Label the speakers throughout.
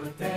Speaker 1: tua terra,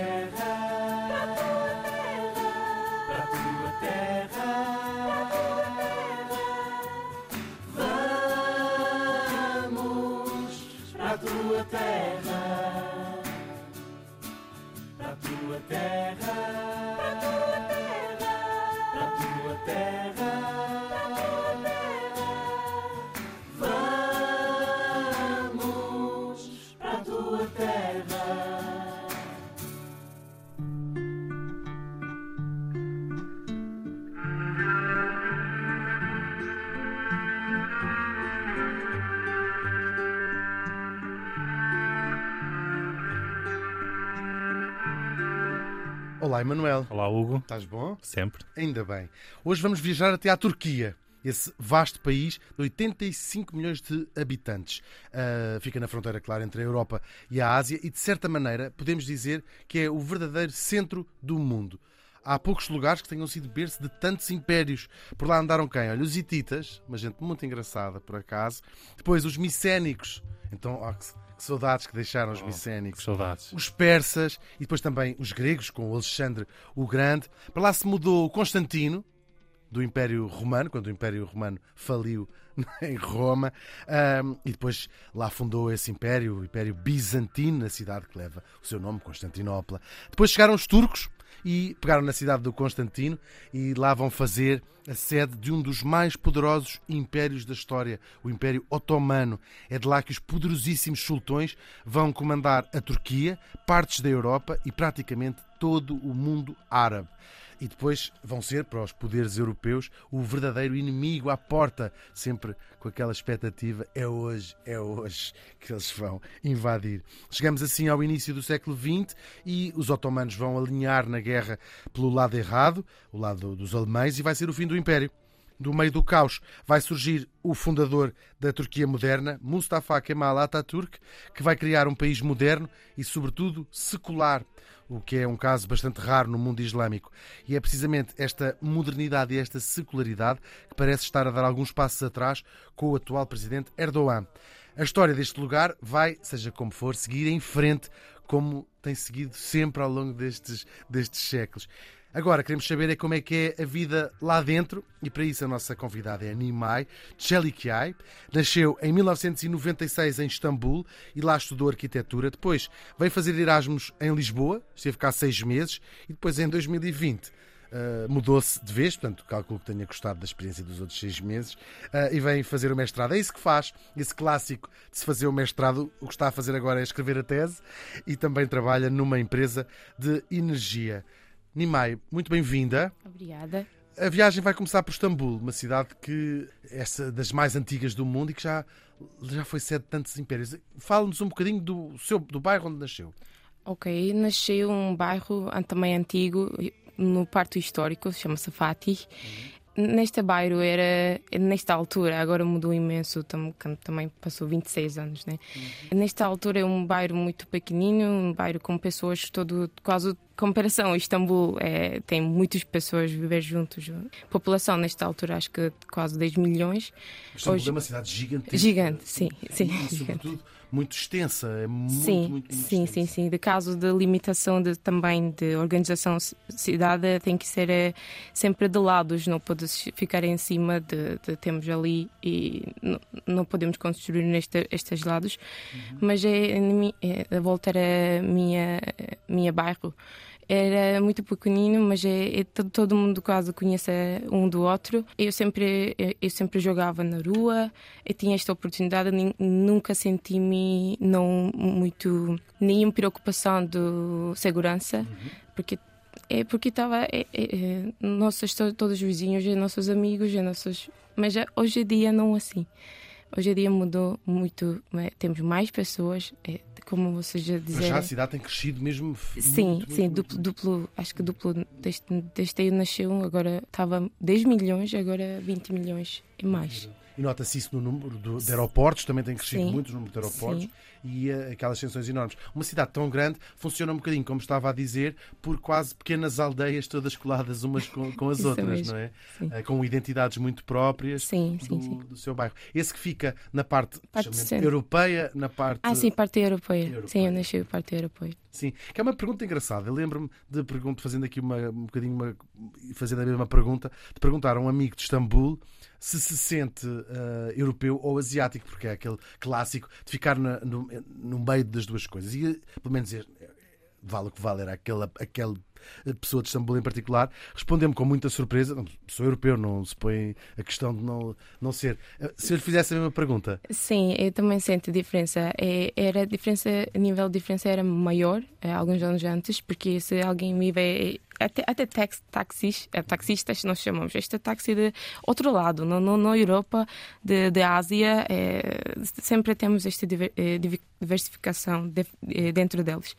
Speaker 2: Olá, Emanuel.
Speaker 3: Olá, Hugo.
Speaker 2: Estás bom?
Speaker 3: Sempre.
Speaker 2: Ainda bem. Hoje vamos viajar até à Turquia. Esse vasto país de 85 milhões de habitantes. Ah, fica na fronteira, claro, entre a Europa e a Ásia e, de certa maneira, podemos dizer que é o verdadeiro centro do mundo. Há poucos lugares que tenham sido berço de tantos impérios. Por lá andaram quem? Olha, os hititas, uma gente muito engraçada, por acaso. Depois, os micénicos. Então, que, saudades que deixaram os micénicos
Speaker 3: Saudades.
Speaker 2: os persas e depois também os gregos, com Alexandre o Grande. Para lá se mudou o Constantino, do Império Romano, quando o Império Romano faliu em Roma, Ahm, e depois lá fundou esse império, o Império Bizantino, na cidade que leva o seu nome, Constantinopla. Depois chegaram os turcos e pegaram na cidade do Constantino e lá vão fazer a sede de um dos mais poderosos impérios da história, o Império Otomano. É de lá que os poderosíssimos sultões vão comandar a Turquia, partes da Europa e praticamente todo o mundo árabe. E depois vão ser, para os poderes europeus, o verdadeiro inimigo à porta, sempre com aquela expectativa: é hoje, é hoje que eles vão invadir. Chegamos assim ao início do século XX e os otomanos vão alinhar na guerra pelo lado errado, o lado dos alemães, e vai ser o fim do Império. Do meio do caos vai surgir o fundador da Turquia moderna, Mustafa Kemal Atatürk, que vai criar um país moderno e, sobretudo, secular, o que é um caso bastante raro no mundo islâmico. E é precisamente esta modernidade e esta secularidade que parece estar a dar alguns passos atrás com o atual presidente Erdogan. A história deste lugar vai, seja como for, seguir em frente como tem seguido sempre ao longo destes, destes séculos. Agora, queremos saber é como é que é a vida lá dentro e para isso a nossa convidada é Nimai Çelikyay. Nasceu em 1996 em Istambul e lá estudou arquitetura. Depois veio fazer Erasmus em Lisboa, esteve cá seis meses e depois em 2020 Uh, mudou-se de vez, portanto, calculo que tenha gostado da experiência dos outros seis meses, uh, e vem fazer o mestrado. É isso que faz, esse clássico de se fazer o mestrado. O que está a fazer agora é escrever a tese e também trabalha numa empresa de energia. Nimai, muito bem-vinda.
Speaker 4: Obrigada.
Speaker 2: A viagem vai começar por Istambul, uma cidade que é das mais antigas do mundo e que já, já foi sede de tantos impérios. Fala-nos um bocadinho do, seu, do bairro onde nasceu.
Speaker 4: Ok, nasceu um bairro também antigo, no Parto Histórico, chama-se Fatih. Neste bairro era, nesta altura, agora mudou imenso, tam- tam- também passou 26 anos, né? Nesta altura é um bairro muito pequenino, um bairro com pessoas todo, quase comparação, Istambul é, tem muitas pessoas a viver juntos. População nesta altura acho que quase 10 milhões.
Speaker 2: Istambul
Speaker 4: Hoje-
Speaker 2: é uma cidade gigantesca.
Speaker 4: Gigante, sim, sim,
Speaker 2: E, sobretudo, muito extensa. É muito,
Speaker 4: sim,
Speaker 2: muito, muito
Speaker 4: sim, sim,
Speaker 2: extensa.
Speaker 4: sim. De caso de limitação de, também de organização ci- cidade tem que ser eh, sempre de lados, não pode ficar em cima de, de temos ali e não, não podemos construir neste, estes lados. Mas é, é, a volta era minha minha bairro. Era muito pequenino, mas é, é to- todo mundo quase conhece um do outro. Eu sempre eu, eu sempre jogava na rua. Eu tinha esta oportunidade, nin- nunca senti-me não muito nenhuma preocupação de segurança, porque é porque estava é, é, é, nossos to- todos os vizinhos, nossos amigos, nossos, mas é, hoje em dia não assim. Hoje em dia mudou muito, é, temos mais pessoas, é, como vocês já
Speaker 2: Mas
Speaker 4: disseram.
Speaker 2: já a cidade tem crescido mesmo.
Speaker 4: Sim,
Speaker 2: muito,
Speaker 4: sim,
Speaker 2: muito,
Speaker 4: duplo, duplo, acho que duplo, desde, desde aí nasceu, agora estava 10 milhões, agora 20 milhões e mais.
Speaker 2: E nota-se isso no número de aeroportos, também tem crescido
Speaker 4: Sim.
Speaker 2: muito o número de aeroportos
Speaker 4: Sim.
Speaker 2: E eh, aquelas extensões enormes. Uma cidade tão grande funciona um bocadinho, como estava a dizer, por quase pequenas aldeias todas coladas umas com, com as outras,
Speaker 4: mesmo.
Speaker 2: não é?
Speaker 4: Sim.
Speaker 2: Eh, Com identidades muito próprias
Speaker 4: Sim,
Speaker 2: do,
Speaker 4: sim,
Speaker 2: do seu bairro. Esse que fica na parte,
Speaker 4: Parte
Speaker 2: europeia, na parte.
Speaker 4: Ah, sim, parte europeia.
Speaker 2: europeia.
Speaker 4: Sim, eu nasci parte europeia.
Speaker 2: Sim, que é uma pergunta engraçada. Eu lembro-me de pergunto, fazendo aqui uma, um bocadinho uma, fazendo a mesma pergunta, de perguntar a um amigo de Istambul se se sente uh, europeu ou asiático, porque é aquele clássico de ficar na, no, no meio das duas coisas. E pelo menos vale o que vale, era aquele, aquele pessoa de Istambul em particular, respondeu-me com muita surpresa. Sou europeu, não se põe a questão de não, não ser. Se eu lhe fizesse a mesma pergunta.
Speaker 4: Sim, eu também sinto diferença. É, era diferença, a nível de diferença era maior é, alguns anos antes, porque se alguém me vê até, até tax, taxis, é, taxistas nós chamamos. Este é táxi de outro lado, no, no, na Europa, de, de Ásia, é, sempre temos esta eh, diversificação de, eh, dentro deles.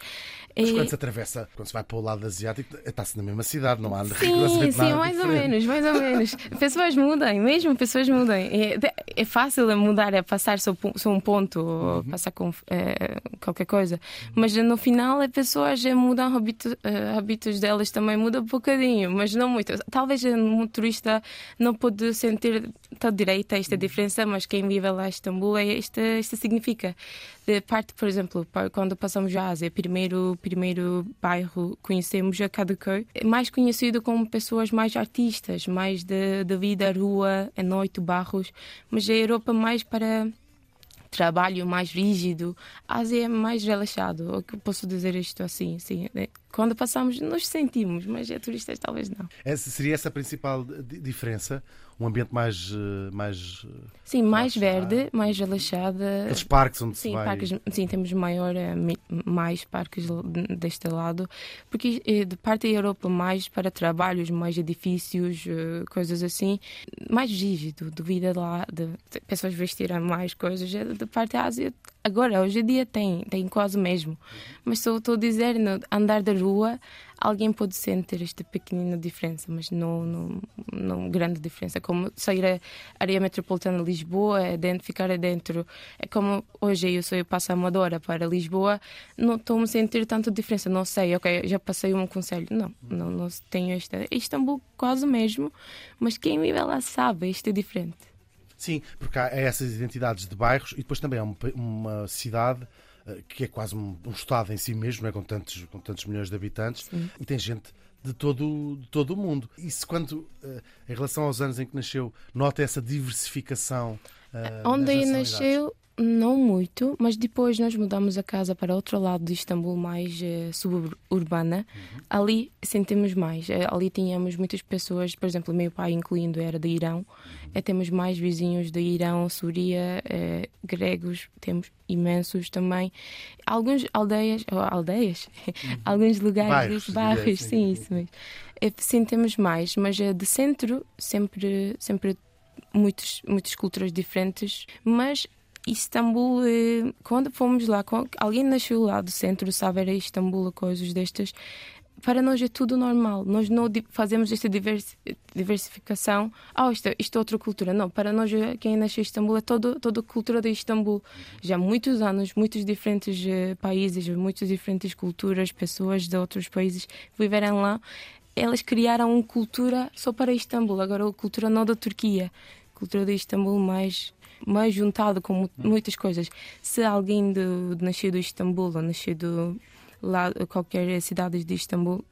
Speaker 2: Mas quando se atravessa, quando se vai para o lado asiático, está-se na mesma cidade, não há
Speaker 4: Sim, sim, mais ou menos, mais ou menos. Pessoas mudam, mesmo pessoas mudam. É, é fácil mudar, é passar só, só um ponto, uhum. passar com é, qualquer coisa. Mas no final, as pessoas mudam hábitos, hábitos delas também também muda um bocadinho, mas não muito. Talvez o motorista não pode sentir tão direita esta diferença, mas quem vive lá em Istambul é esta, esta significa. De parte, por exemplo, quando passamos a Ásia, primeiro primeiro bairro conhecemos a Kadıköy, é mais conhecido como pessoas mais artistas, mais de, de vida rua, à noite, barros, mas a Europa mais para trabalho mais rígido, a Ásia é mais relaxado. Que posso dizer isto assim? Sim? Quando passamos, nos sentimos, mas a turistas talvez não.
Speaker 2: Essa seria essa a principal diferença? Um ambiente mais. Eh, mais
Speaker 4: eh, sim, mais verde, mais relaxada.
Speaker 2: Aqueles parques onde
Speaker 4: sim,
Speaker 2: se vai.
Speaker 4: Parques, sim, temos maior, eh, mais parques deste lado, porque de parte da Europa, mais para trabalhos, mais edifícios, coisas assim, mais rígido, devido a lá, de pessoas vestirem mais coisas. De parte da Ásia, agora, hoje em dia, tem, tem quase mesmo. Mas só estou a dizer, andar da rua alguém pode sentir esta pequenina diferença, mas não, não, não grande diferença. Como sair a área metropolitana de Lisboa, é dentro, ficar dentro. É como hoje eu sou eu passo a Amadora para Lisboa, não estou a sentir tanta diferença. Não sei, ok, já passei um conselho. Não, não, não tenho esta. Istambul quase mesmo, mas quem vive lá sabe, isto é diferente.
Speaker 2: Sim, porque há essas identidades de bairros e depois também é uma, uma cidade que é quase um, um, Estado em si mesmo, é? com, tantos, com tantos milhões de habitantes, Sim. e tem gente de todo, de todo o mundo. Isso quando, uh, em relação aos anos em que nasceu, nota essa diversificação?
Speaker 4: Uh, Onde nasceu, não muito, mas depois nós mudamos a casa para outro lado de Istambul, mais uh, suburbana. Uhum. Ali sentimos mais. Uh, ali tínhamos muitas pessoas, por exemplo, meu pai, incluindo, era de Irão. Uhum. Uh, temos mais vizinhos de Irão, Súria, gregos, temos imensos também. Alguns aldeias, ou aldeias, uhum. alguns lugares, bairros, bairros sim, sim, isso mesmo. Sentimos mais, mas de centro, sempre, sempre muitos, muitas culturas diferentes, mas Istambul, eh, quando fomos lá, alguém nasceu lá do centro, sabe, era Istambul, coisas destas. Para nós é tudo normal. Nós não fazemos esta diversificação. Ah, isto, isto é outra cultura. Não, para nós, eh, quem nasceu em Istambul é todo, toda a cultura de Istambul. Já há muitos anos, muitos diferentes uh, países, muitas diferentes culturas, pessoas de outros países viveram lá. Elas criaram uma cultura só para Istambul. Agora, a cultura não da Turquia. A cultura de Istambul mais mais juntado com muitas coisas. Se alguém de, de nascido em Istambul ou nascido lá qualquer cidade de Istambul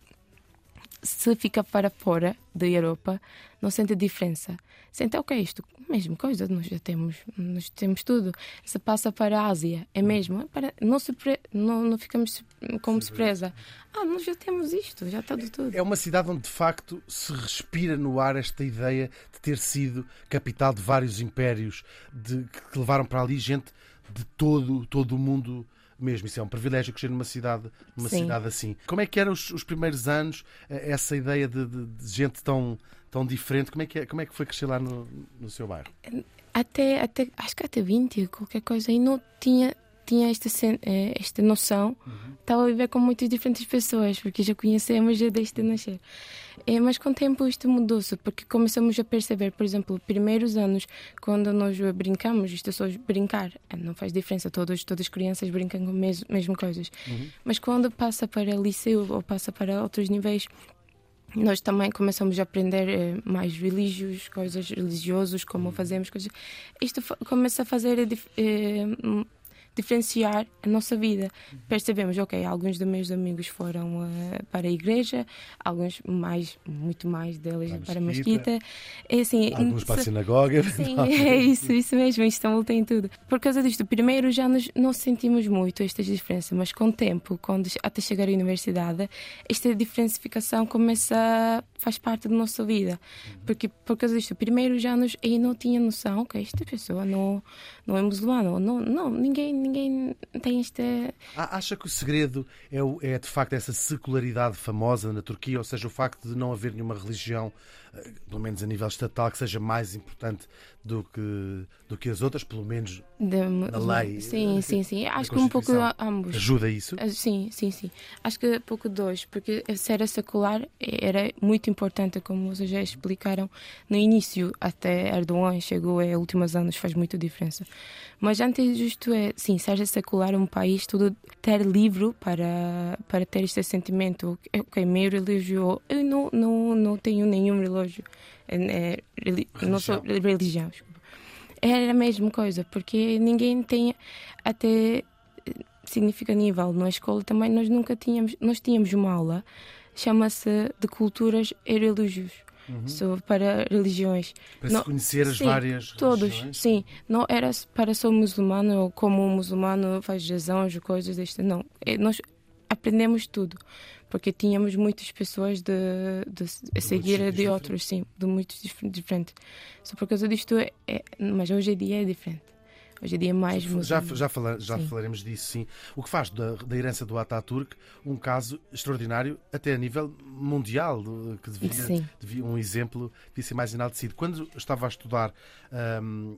Speaker 4: se fica para fora da Europa, não sente a diferença. Sente, ok, isto, mesmo coisa, nós já temos, nós temos tudo. Se passa para a Ásia, é mesmo, é para, não, surpre, não, não ficamos como surpresa. Ah, nós já temos isto, já está tudo.
Speaker 2: É uma cidade onde de facto se respira no ar esta ideia de ter sido capital de vários impérios, de que levaram para ali gente de todo, todo o mundo mesmo. Isso é um privilégio crescer numa cidade, numa cidade assim. Como é que eram os, os primeiros anos, eh, essa ideia de, de, de, gente tão, tão diferente? Como é, que, é, como é que foi crescer lá no, no seu bairro?
Speaker 4: Até, até, acho que até 20, qualquer coisa, e não tinha tinha esta, eh, esta noção, uhum. estava a viver com muitas diferentes pessoas, porque já conhecemos desde nascer. É, mas com o tempo isto mudou-se, porque começamos a perceber, por exemplo, primeiros anos, quando nós brincamos, isto é só brincar, eh, não faz diferença, todos, todas as crianças brincam com as mesmas, mesmas coisas. Uhum. Mas quando passa para liceu ou passa para outros níveis, nós também começamos a aprender eh, mais religiosos, coisas religiosas, como uhum. fazemos coisas. Isto começa a fazer eh, diferenciar a nossa vida. Percebemos, ok, alguns dos meus amigos foram uh, para a igreja, alguns mais, muito mais deles para, para a mesquita.
Speaker 2: É assim, alguns para a sinagoga.
Speaker 4: Sim, é isso, isso mesmo. Istambul tem tudo. Por causa disto, primeiro já nos, não sentimos muito estas diferenças, mas com o tempo, quando até chegar à universidade, esta diferencificação começa faz parte da nossa vida. Porque por causa disto, primeiro já nos, eu não tinha noção que esta pessoa não, não é muçulmana. Não, não, ninguém, ninguém tem esta.
Speaker 2: Acha que o segredo é, é de facto essa secularidade famosa na Turquia, ou seja, o facto de não haver nenhuma religião pelo menos a nível estatal, que seja mais importante do que, do que as outras, pelo menos de, na lei.
Speaker 4: Sim, sim, sim. Acho que um pouco ambos.
Speaker 2: Ajuda isso?
Speaker 4: Ah, sim, sim, sim. Acho que um pouco dois, porque ser secular era muito importante, como vocês já explicaram no início, até Erdogan chegou em últimos anos, faz muita diferença. Mas antes disto é, sim, ser secular um país, tudo ter livre para, para ter este sentimento, ok, meio religioso, eu não, não, não tenho nenhum relógio, é, é, não sou religião, desculpa. Era a mesma coisa, porque ninguém tem até significa nível na escola também nós nunca tínhamos nós tínhamos uma aula chama-se de culturas e religiões uhum. para religiões.
Speaker 2: Para não, se conhecer as
Speaker 4: sim,
Speaker 2: várias
Speaker 4: todos,
Speaker 2: religiões?
Speaker 4: sim. Não era para ser muçulmano ou como um muçulmano faz jazões coisas deste. Não. É, nós aprendemos tudo. Porque tínhamos muitas pessoas de, de, de seguir de outros, sim, de muitos diferentes. Só por causa disto, é, é, mas hoje em dia é diferente. Hoje em dia é mais
Speaker 2: Já, já, fala, já falaremos disso, sim. O que faz da, da herança do Ataturk um caso extraordinário, até a nível mundial, que devia, devia um exemplo, devia ser mais enaltecido. Quando estava a estudar um,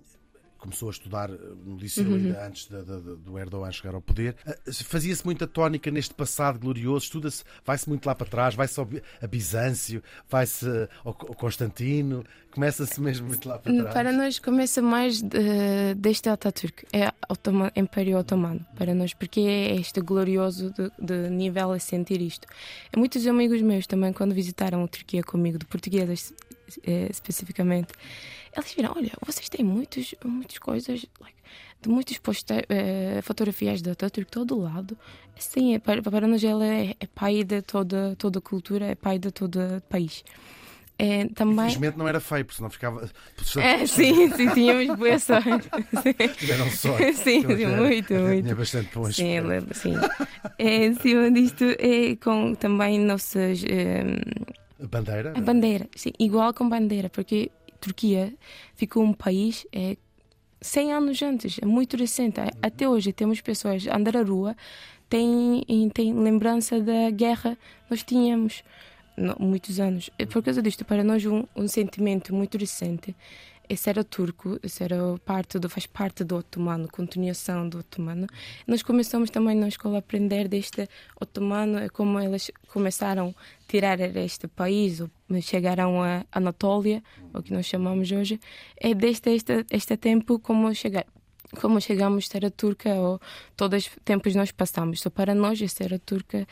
Speaker 2: começou a estudar eh, no liceu uhum. ainda antes de, de, de, do Erdogan chegar ao poder. Eh, fazia-se muita tónica neste passado glorioso, estuda-se, vai-se muito lá para trás, vai-se a Bizâncio, vai-se ao, Constantino, começa-se mesmo muito lá para trás.
Speaker 4: Para nós começa mais de, deste Ataturk, é o Império Otomano, para nós, porque é este glorioso de, de, nível a sentir isto. E muitos amigos meus também, quando visitaram a Turquia comigo, de portugueses eh, especificamente, eles viram, olha, vocês têm muitos, muitas coisas, like, de muitas uh, fotografias da Ataturk todo lado. Sim, é, para, para nós ela é, é, pai de toda, toda a cultura, é pai de todo o país. É, também...
Speaker 2: Infelizmente não era feio, porque senão ficava.
Speaker 4: É, sim, sim, tínhamos boa sorte.
Speaker 2: Tiveram sorte.
Speaker 4: Sim, sim muito, muito.
Speaker 2: Tinha bastante bons.
Speaker 4: Sim, sim. É, em cima disto, é com também nossas. É,
Speaker 2: a bandeira?
Speaker 4: A bandeira, sim, igual com bandeira, porque Turquia ficou um país é, 100 anos antes, é muito recente. Até hoje temos pessoas a andar à rua, tem, tem lembrança da guerra nós tínhamos não, muitos anos. Por causa disto, para nós um, um sentimento muito recente esse era turco, esse era parte do, faz parte do otomano, continuação do otomano. Nós começamos também na escola a aprender deste otomano, como eles começaram a tirar este país, chegaram a Anatólia, o que nós chamamos hoje, é desde este, este tempo como chegar como chegamos a turca ou todos os tempos nós passamos. Só para nós, a ser a turca,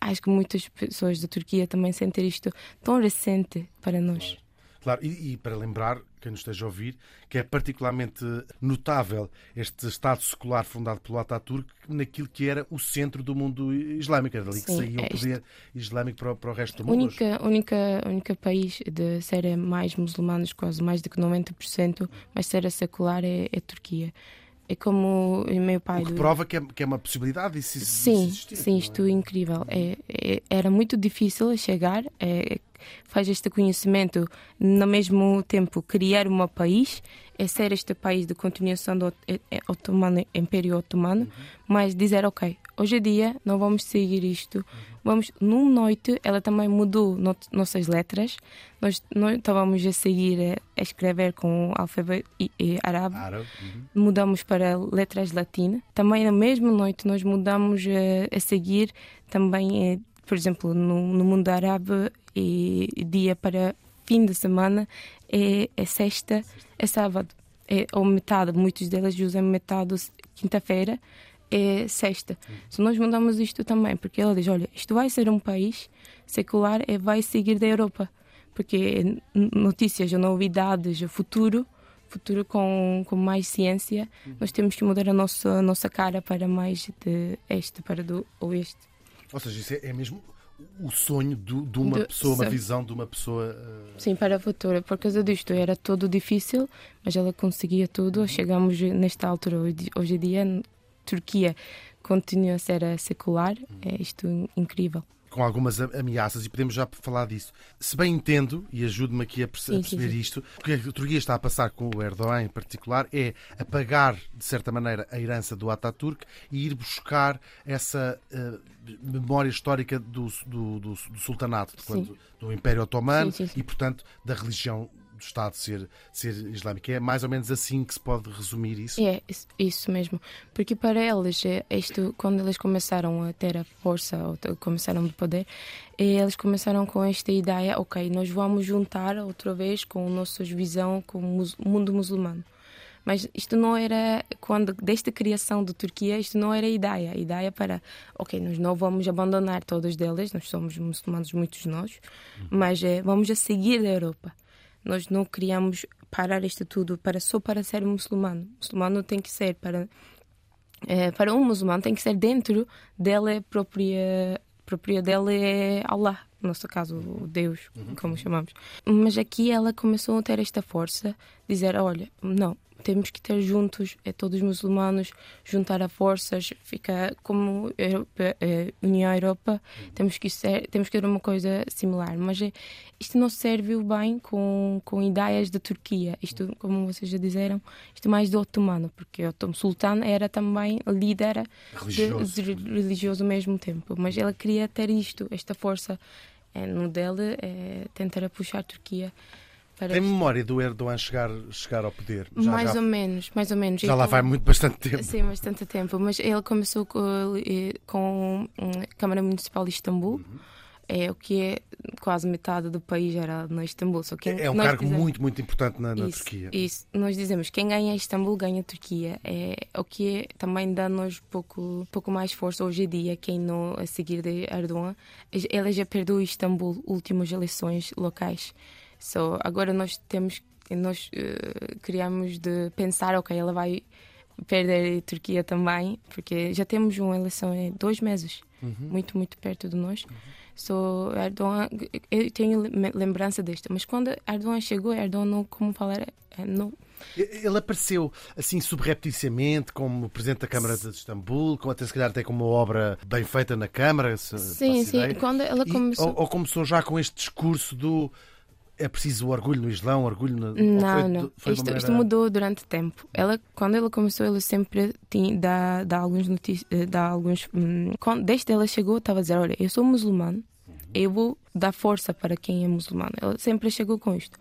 Speaker 4: acho que muitas pessoas da Turquia também sentem isto tão recente para nós.
Speaker 2: Claro, e, e, para lembrar, quem nos esteja a ouvir, que é particularmente notável este Estado secular fundado pelo Ataturk naquilo que era o centro do mundo islâmico. Era ali Sim, que saía é o poder islâmico para, para, o resto do mundo.
Speaker 4: Única, única, única país de ser mais muçulmanos, quase mais de 90%, mas ser secular é, é a Turquia. É como o meu pai.
Speaker 2: O que prova que é, que é uma possibilidade isso
Speaker 4: Sim,
Speaker 2: existir,
Speaker 4: sim, isto é incrível. É, é, era muito difícil chegar. É, faz este conhecimento, no mesmo tempo criar um país, é ser este país de continuação do é, é, otomano, Império Otomano, uhum. mas dizer, ok, hoje em dia não vamos seguir isto. Uhum. Vamos, numa noite, ela também mudou not, nossas letras. Nós, nós estávamos a seguir, a, a escrever com o alfabeto e, e árabe. Uhum. Mudamos para letras latinas. Também na mesma noite nós mudamos a, a seguir também, eh, por exemplo, no, no mundo árabe, e dia para fim de semana é, é sexta, é sábado. É, ou metade, muitos deles usam metade quinta-feira, é sexta. Se nós mudamos isto também, porque ela diz: olha, isto vai ser um país secular e vai seguir da Europa. Porque notícias, novidades, o futuro futuro com, com mais ciência, nós temos que mudar a nossa, a nossa cara para mais de este para do oeste.
Speaker 2: Ou seja, isso é, é mesmo o sonho do- de uma
Speaker 4: Do-
Speaker 2: pessoa, uma
Speaker 4: sim.
Speaker 2: visão de uma pessoa. eh,
Speaker 4: Sim, para o futuro. Por causa disto era tudo difícil, mas ela conseguia tudo. Chegamos nesta altura, hoje, hoje em dia, Turquia continua a ser secular. É isto incrível.
Speaker 2: Com algumas a- ameaças e podemos já falar disso. Se bem entendo, e ajude-me aqui a, perce- a
Speaker 4: Sim, sim,
Speaker 2: perceber isto, o que a Turquia está a passar com o Erdogan em particular é apagar, de certa maneira, a herança do Ataturk e ir buscar essa eh, memória histórica do, do, do- do sultanato,
Speaker 4: Sim.
Speaker 2: quando- do Império Otomano
Speaker 4: sim.
Speaker 2: e, portanto, da religião do Estado ser, ser islâmica. É mais ou menos assim que se pode resumir isso.
Speaker 4: É, isso- mesmo. Porque para eles, eh, isto, quando eles começaram a ter a força, ou começaram a poder, eh, eles começaram com esta ideia: ok, nós vamos juntar outra vez com a nossa visão com o mundo muçulmano. Mas isto não era, quando, desde a criação da Turquia, isto não era a ideia. A ideia para, ok, nós não vamos abandonar todos deles, nós somos muçulmanos, muitos de nós, mas eh, vamos a seguir da Europa. Nós não queríamos parar isto tudo para só para ser muçulmano. Muçulmano tem que ser para eh, para um muçulmano tem que ser dentro dele própria própria dele é Allah, no nosso caso o Deus, como chamamos. Mas aqui ela começou a ter esta força, dizer, olha, não, temos que ter juntos, é todos muçulmanos, juntar a forças, fica como Europa, eh, União Europa, temos que ser, temos que ter uma coisa similar, mas eh, isto não serviu bem com, com ideias da Turquia. Isto, como vocês já disseram, isto é mais do otomano, porque o Otom- sultano era também líder de-
Speaker 2: Religioso.
Speaker 4: de- religioso ao mesmo tempo, mas ela queria ter isto, esta força eh, no dele, é tentar puxar a Turquia para
Speaker 2: Tem memória do Erdogan chegar, chegar ao poder? Já,
Speaker 4: mais
Speaker 2: já,
Speaker 4: ou menos, mais ou menos.
Speaker 2: já lá
Speaker 4: Então-
Speaker 2: vai muito bastante tempo.
Speaker 4: Sim, bastante tempo. Mas ele começou com, eh, com a Câmara Municipal de Istambul,
Speaker 2: Uhum.
Speaker 4: é, o que é quase metade do país era na Istambul. Só que
Speaker 2: É um
Speaker 4: nós
Speaker 2: cargo
Speaker 4: dizemos-
Speaker 2: muito, muito importante na, na
Speaker 4: isso,
Speaker 2: Turquia.
Speaker 4: Isso. Nós dizemos quem ganha Istambul ganha a Turquia. É, o que é, também dá-nos pouco, pouco mais força hoje em dia, quem não a seguir de Erdogan. Ela já perdeu Istambul, últimas eleições locais. So, agora nós temos, nós eh, criamos de pensar, ok, ela vai perder a Turquia também, porque já temos uma eleição em dois meses, muito, muito perto de nós. So, Erdogan, eu tenho lem- lembrança disto, mas quando Erdogan chegou, Erdogan não, como falar, eh, não,
Speaker 2: Ele apareceu assim subrepticiamente como Presidente da Câmara de Istambul, com, até se calhar até com uma obra bem feita na Câmara.
Speaker 4: sim, sim,
Speaker 2: ideia.
Speaker 4: quando ela
Speaker 2: E-
Speaker 4: começou...
Speaker 2: ou, ou começou já com este discurso do é preciso orgulho no Islão, orgulho no.
Speaker 4: Não,
Speaker 2: foi,
Speaker 4: não.
Speaker 2: Foi
Speaker 4: Isto,
Speaker 2: uma
Speaker 4: isto
Speaker 2: maneira-
Speaker 4: mudou durante o tempo. Ela, quando ela começou, ela sempre tinha, dá, dá alguns notícias, eh, dá alguns. hum, quando, desde ela chegou, estava a dizer: Olha, eu sou muçulmano, eu vou dar força para quem é muçulmano. Ela sempre chegou com isto.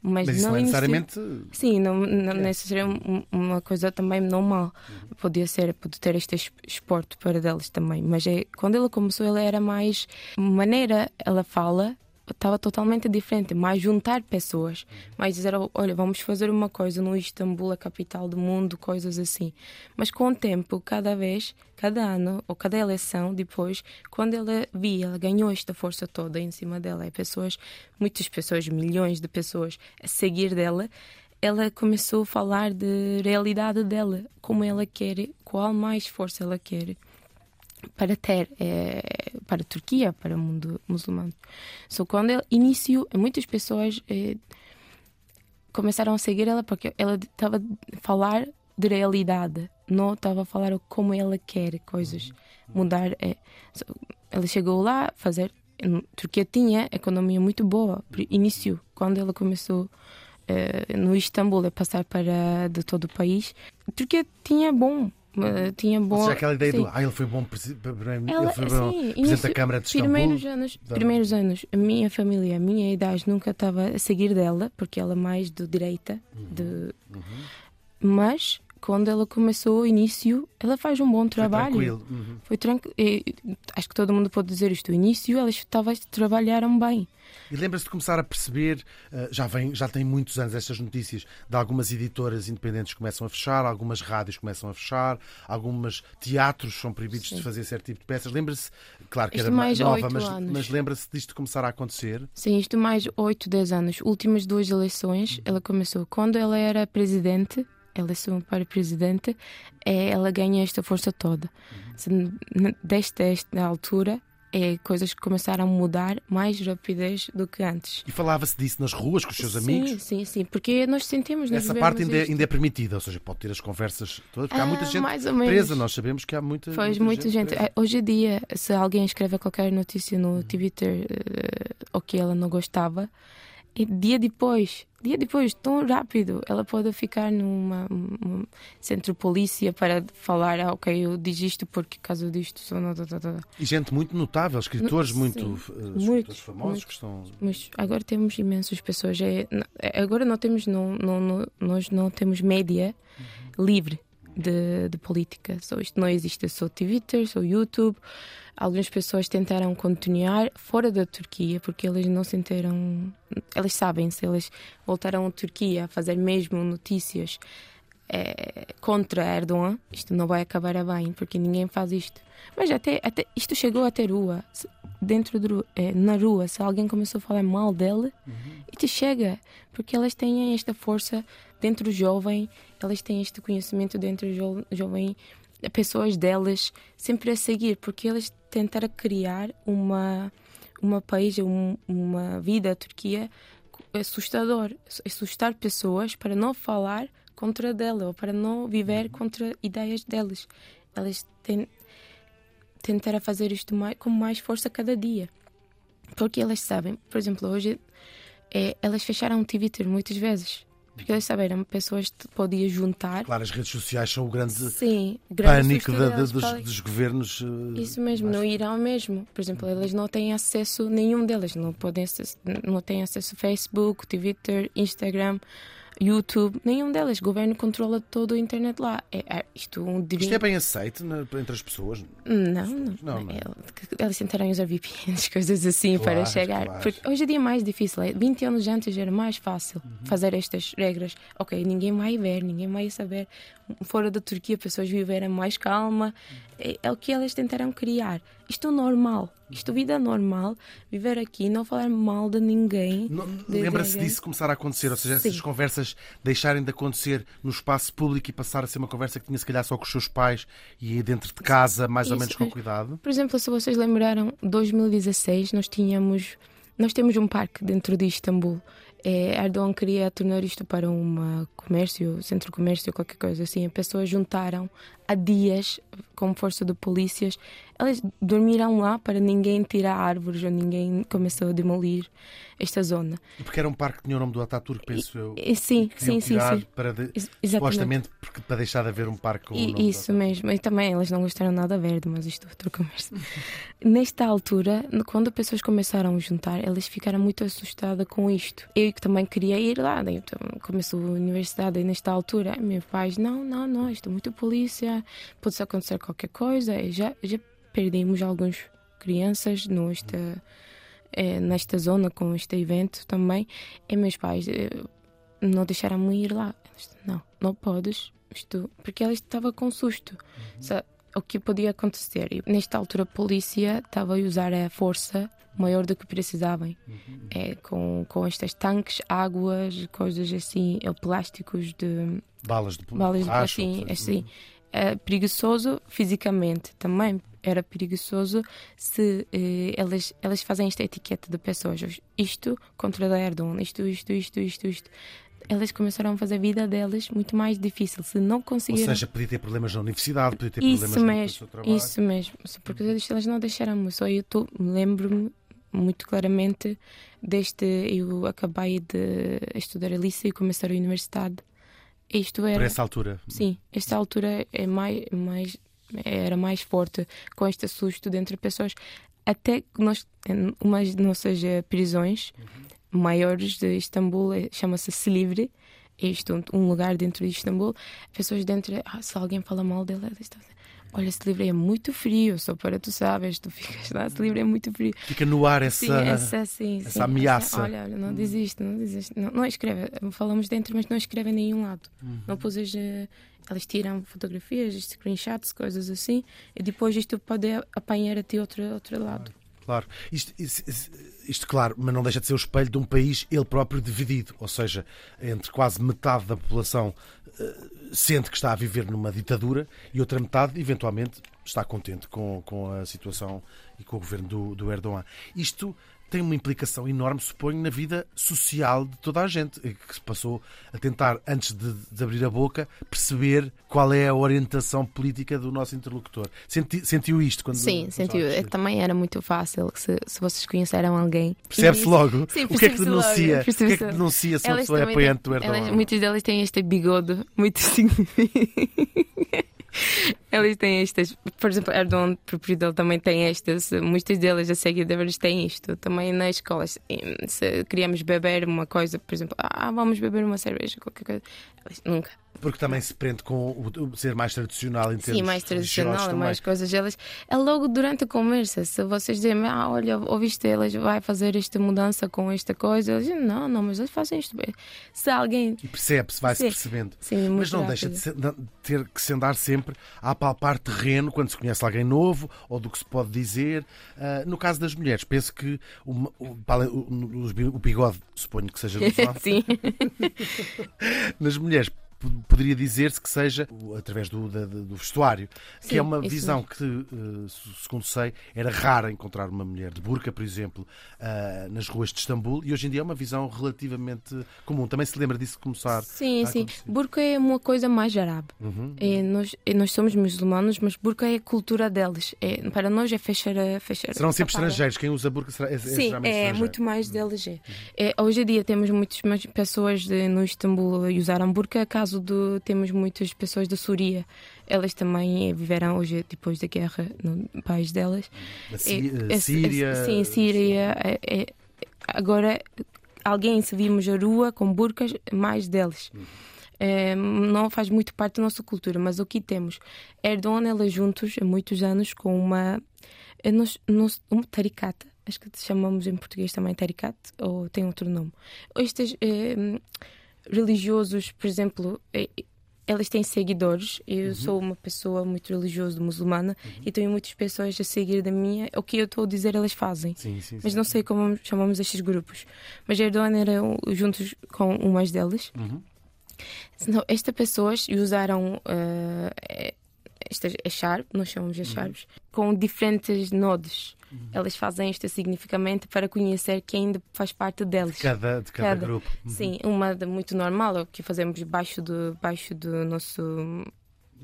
Speaker 4: Mas,
Speaker 2: Mas isso não é necessariamente.
Speaker 4: Sim, não, não
Speaker 2: É.
Speaker 4: necessariamente um- uma coisa também normal.
Speaker 2: Uhum.
Speaker 4: Podia ser, pode ter este es- esporte para deles também. Mas é, quando ela começou, ela era mais. maneira ela fala estava totalmente diferente. Mais juntar pessoas. Mais dizer, olha, vamos fazer uma coisa no Istambul, a capital do mundo, coisas assim. Mas com o tempo, cada vez, cada ano, ou cada eleição depois, quando ela via, ela ganhou esta força toda em cima dela. E pessoas, muitas pessoas, milhões de pessoas a seguir dela ela começou a falar de realidade dela, como ela quer, qual mais força ela quer para ter eh, para a Turquia, para o mundo muçulmano. Só quando ela iniciou, muitas pessoas eh, começaram a seguir ela porque ela estava a falar de realidade, não estava a falar como ela quer coisas mudar. eh. So, ela chegou lá a fazer. a Turquia tinha economia muito boa, iniciou quando ela começou eh, no Istambul a passar para de todo o país. A Turquia tinha bom, eh, tinha
Speaker 2: Ou
Speaker 4: bom.
Speaker 2: seja, aquela ideia
Speaker 4: sim.
Speaker 2: do. Ah, ele foi bom ele
Speaker 4: Ela-
Speaker 2: foi bom
Speaker 4: sim,
Speaker 2: Presidente da Câmara de Istambul.
Speaker 4: Primeiros anos,
Speaker 2: Da-
Speaker 4: primeiros anos, a minha família, a minha idade nunca estava a seguir dela, porque ela é mais de direita,
Speaker 2: Uhum.
Speaker 4: de... mas quando ela começou o início, ela faz um bom
Speaker 2: Foi
Speaker 4: trabalho.
Speaker 2: tranquilo. Uhum.
Speaker 4: Foi tranquilo. Acho que todo mundo pode dizer isto. O início, elas estavam trabalharam bem.
Speaker 2: E lembra-se de começar a perceber, eh, já, vem, já tem muitos anos estas notícias, de algumas editoras independentes que começam a fechar, algumas rádios começam a fechar, alguns teatros são proibidos
Speaker 4: Sim.
Speaker 2: de fazer certo tipo de peças. Lembra-se, claro que
Speaker 4: Isto
Speaker 2: era
Speaker 4: mais
Speaker 2: nova, mas,
Speaker 4: anos.
Speaker 2: mas lembra-se disto começar a acontecer?
Speaker 4: Sim, isto mais 8, 10 anos. Últimas duas eleições, ela começou. Quando ela era presidente, eleição para presidente, eh, ela ganha esta força toda. N- Desde esta altura, é, coisas que começaram a mudar mais rapidez do que antes.
Speaker 2: E falava-se disso nas ruas com os seus
Speaker 4: sim,
Speaker 2: amigos?
Speaker 4: Sim, sim, porque nós sentimos nós
Speaker 2: Essa parte ainda é,
Speaker 4: isto.
Speaker 2: ainda é permitida, ou seja, pode ter as conversas todas, porque há muita
Speaker 4: Ah,
Speaker 2: gente
Speaker 4: mais ou menos.
Speaker 2: presa, nós sabemos que há muita,
Speaker 4: Pois, muita gente.
Speaker 2: presa.
Speaker 4: Eh, Hoje em dia, se alguém escreve qualquer notícia no Twitter eh, ou que ela não gostava, e dia depois, dia depois, tão rápido, ela pode ficar numa um centro de polícia para falar, ah, ok, eu diz isto porque causa disto. só não, tá, tá, tá.
Speaker 2: E gente muito notável, escritores
Speaker 4: Sim,
Speaker 2: muito, eh, escritores
Speaker 4: muitos,
Speaker 2: famosos
Speaker 4: muitos.
Speaker 2: que estão.
Speaker 4: Mas agora temos imensas pessoas. É, agora não temos, não, não, não- nós não temos média livre de, de política. Só isto não existe só Twitter, só YouTube. Algumas pessoas tentaram continuar fora da Turquia porque elas não sentiram. Elas sabem se elas voltaram à Turquia a fazer mesmo notícias eh, contra Erdogan, isto não vai acabar a bem porque ninguém faz isto. Mas até, até isto chegou até rua. Dentro de, ru- eh, na rua, se alguém começou a falar mal dele, isto chega, porque elas têm esta força dentro do jovem, elas têm este conhecimento dentro do jo- jovem, pessoas delas sempre a seguir, porque elas tentaram criar uma uma país, um, uma vida a Turquia assustador, assustar pessoas para não falar contra dela ou para não viver contra ideias delas. Elas têm tentar fazer isto mais, com mais força cada dia. Porque elas sabem, por exemplo, hoje é, elas fecharam o Twitter muitas vezes. Porque saberam pessoas que podiam juntar.
Speaker 2: Claro, as redes sociais são o grande
Speaker 4: Sim, grande
Speaker 2: pânico da- da- dos, dos governos. eh,
Speaker 4: Isso mesmo, no Irão mesmo. Por exemplo, elas não têm acesso, nenhum delas não podem acesso, não tem acesso a Facebook, Twitter, Instagram, YouTube, nenhum delas. O governo controla todo a internet lá. É, é, isto um
Speaker 2: Isto é bem aceito né, entre as pessoas.
Speaker 4: Não, não.
Speaker 2: Não, não.
Speaker 4: El- Elas tentaram usar VPNs, coisas assim, para
Speaker 2: Claro,
Speaker 4: chegar.
Speaker 2: claro.
Speaker 4: Porque hoje em dia é mais difícil. é, 20 anos antes era mais fácil
Speaker 2: Uhum.
Speaker 4: fazer estas regras. Ok, ninguém vai ver, ninguém vai saber. Fora da Turquia, pessoas viveram mais calma. É, é o que elas tentaram criar. Isto é normal. Isto vida normal. Viver aqui, não falar mal de ninguém.
Speaker 2: Lembra-se disso começar a acontecer? Ou seja, essas
Speaker 4: Sim.
Speaker 2: conversas deixarem de acontecer no espaço público e passar a ser uma conversa que tinha se calhar só com os seus pais e dentro de casa, mais ou
Speaker 4: Isso
Speaker 2: menos com cuidado.
Speaker 4: Por exemplo, se vocês lembraram, 2016 nós tínhamos, nós temos um parque dentro de Istambul. É, Erdogan queria tornar isto para um comércio, centro de comércio, qualquer coisa assim. As pessoas juntaram há dias, com força de polícias, elas dormiram lá para ninguém tirar árvores ou ninguém começou a demolir esta zona.
Speaker 2: E Porque era um parque que tinha o nome do Ataturk, penso eu.
Speaker 4: E, sim, sim, sim, sim.
Speaker 2: Para de-
Speaker 4: Ex-
Speaker 2: supostamente porque, para deixar de haver um parque com
Speaker 4: E- isso mesmo, e também elas não gostaram nada verde, mas isto é outra conversa. Nesta altura, quando as pessoas começaram a juntar, elas ficaram muito assustadas com isto. Eu que também queria ir lá, então, começou a universidade e nesta altura, meus pais, não, não, não, isto é muito polícia, pode acontecer qualquer coisa. E já, já perdemos algumas crianças nesta, eh, nesta zona com este evento também. E meus pais eh, não deixaram-me ir lá. Eles, não, não podes. Isto, porque ela estava com susto. Sa- O que podia acontecer? E nesta altura a polícia estava a usar a força maior do que precisavam. É, com, com estes tanques, águas, coisas assim, ou plásticos de
Speaker 2: Balas de
Speaker 4: balas de
Speaker 2: borracha,
Speaker 4: assim,
Speaker 2: ou-
Speaker 4: assim. É perigoso fisicamente também. Era perigoso se eh, elas, elas fazem esta etiqueta de pessoas. Isto contra Erdogan, isto, isto, isto, isto, isto. Elas começaram a fazer a vida delas muito mais difícil. Se não
Speaker 2: Ou
Speaker 4: conseguiram.
Speaker 2: seja, podia ter problemas na universidade, podia ter
Speaker 4: Isso
Speaker 2: problemas no
Speaker 4: mesmo,
Speaker 2: seu trabalho.
Speaker 4: isso mesmo. Só Porque elas não deixaram. Só eu tô- lembro-me muito claramente deste. Eu acabei de estudar a liceu e começar a universidade. Isto
Speaker 2: Por
Speaker 4: era.
Speaker 2: essa altura.
Speaker 4: Sim, esta altura é mais, mais, era mais forte com este susto dentre pessoas. Até que nós, umas de nossas eh, prisões maiores de Istambul, eh, chama-se Silivri, isto, um lugar dentro de Istambul, pessoas dentro, ah, se alguém fala mal dela, ela está Olha, esse livro é muito frio, só para tu sabes, tu ficas lá, esse livro é muito frio.
Speaker 2: Fica no ar essa,
Speaker 4: sim, essa, sim,
Speaker 2: essa
Speaker 4: sim,
Speaker 2: ameaça.
Speaker 4: Essa, olha, olha, não desiste, não desiste. Não, não escreve, falamos dentro, mas não escreve em nenhum lado.
Speaker 2: Uhum.
Speaker 4: Não pusas. Elas tiram fotografias, screenshots, coisas assim, e depois isto pode apanhar até outro, outro lado.
Speaker 2: Claro. Isto, isto, isto, claro, mas não deixa de ser o espelho de um país ele próprio dividido, ou seja, entre quase metade da população uh, sente que está a viver numa ditadura e outra metade, eventualmente, está contente com, com a situação e com o governo do, do Erdogan. Isto tem uma implicação enorme, suponho, na vida social de toda a gente, que se passou a tentar, antes de, de abrir a boca, perceber qual é a orientação política do nosso interlocutor. Senti, sentiu isto quando.
Speaker 4: Sim, sentiu. É, também era muito fácil se, se vocês conheceram alguém.
Speaker 2: Percebe-se logo Sim, o que é que denuncia. O que é que denuncia se uma pessoa é apoiante do Erdogan?
Speaker 4: muitas delas têm este bigode muito Eles têm estas, por exemplo, Erdogan, próprio dele, também tem estas. Muitas delas, a seguidores, têm isto. Também nas escolas. Se queríamos beber uma coisa, por exemplo, ah, vamos beber uma cerveja, qualquer coisa. Nunca.
Speaker 2: Porque também se prende com o ser mais tradicional em termos
Speaker 4: Sim, mais tradicional, mais coisas. Elas, é logo durante a conversa. Se vocês dizem, ah, olha, ouviste, elas vai fazer esta mudança com esta coisa, eles dizem, não, não, mas eles fazem isto bem. Se alguém.
Speaker 2: E percebe-se, vai-se percebendo.
Speaker 4: Sim,
Speaker 2: mas não
Speaker 4: rápido.
Speaker 2: deixa de, ser, de ter que se andar sempre a palpar terreno quando se conhece alguém novo ou do que se pode dizer. Uh, no caso das mulheres, penso que o, o, o, o bigode, suponho que seja do
Speaker 4: Sim.
Speaker 2: Nas mulheres również poderia dizer-se que seja através do, do, do vestuário, Sim, que é uma visão que, uh, segundo sei, era rara encontrar uma mulher de burca, por exemplo, uh, nas ruas de Istambul, e hoje em dia é uma visão relativamente comum. Também se lembra disso começar?
Speaker 4: Sim, sim. Burca é uma coisa mais árabe.
Speaker 2: Uhum.
Speaker 4: É, nós, é, nós somos muçulmanos, mas burca é a cultura deles. É, para nós é fechar a fechar.
Speaker 2: Serão sempre estrangeiros. Quem usa burca será, é,
Speaker 4: Sim,
Speaker 2: é,
Speaker 4: muito mais deles. É. é. hoje em dia temos muitas pessoas de, no Istambul a usar burca, caso do temos muitas pessoas da Súria. Elas também viveram hoje, depois da guerra, no país delas.
Speaker 2: A Síria.
Speaker 4: sim, Síria. É, é, agora, alguém se vimos a rua com burcas, mais deles. É, não faz muito parte da nossa cultura, mas o que temos? Erdogan, ela juntos há muitos anos com uma, nós, nós, uma taricata, acho que chamamos em português também taricat, ou tem outro nome. Estes é, religiosos, por exemplo, é, elas têm seguidores. Eu uhum. sou uma pessoa muito religiosa muçulmana uhum. e tenho muitas pessoas a seguir da minha. O que eu estou a dizer, elas fazem.
Speaker 2: Sim, sim,
Speaker 4: Mas não sei como chamamos estes grupos. Mas Erdogan era juntos com umas delas.
Speaker 2: Uhum.
Speaker 4: Então, estas pessoas usaram uh, estas echarp, nós chamamos de echarpes, uhum. com diferentes nodos. Uhum. Elas fazem isto significativamente para conhecer quem faz parte deles.
Speaker 2: De cada, de cada, cada. grupo.
Speaker 4: Uhum. Sim, uma muito normal, o que fazemos debaixo do, baixo do nosso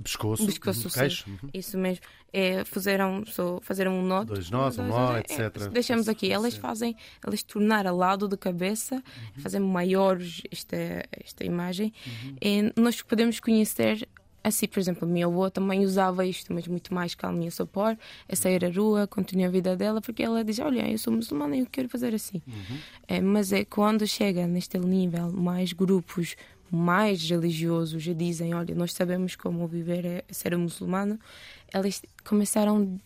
Speaker 2: pescoço,
Speaker 4: pescoço
Speaker 2: queixo. Uhum.
Speaker 4: Isso mesmo. É, fizeram, só, fizeram um nó.
Speaker 2: Dois nós, um nó, etc.
Speaker 4: É, deixamos aqui. Elas fazem, elas tornar ao lado da cabeça, uhum. fazem maiores esta, esta imagem.
Speaker 2: Uhum.
Speaker 4: E nós podemos conhecer Assim, por exemplo, a minha avó também usava isto, mas muito mais calminha sopor, a sair à rua, continuar a vida dela, porque ela diz: Olha, eu sou muçulmana e eu quero fazer assim.
Speaker 2: Uhum.
Speaker 4: É, mas é quando chega neste nível, mais grupos mais religiosos já dizem: Olha, nós sabemos como viver é ser muçulmano, elas começaram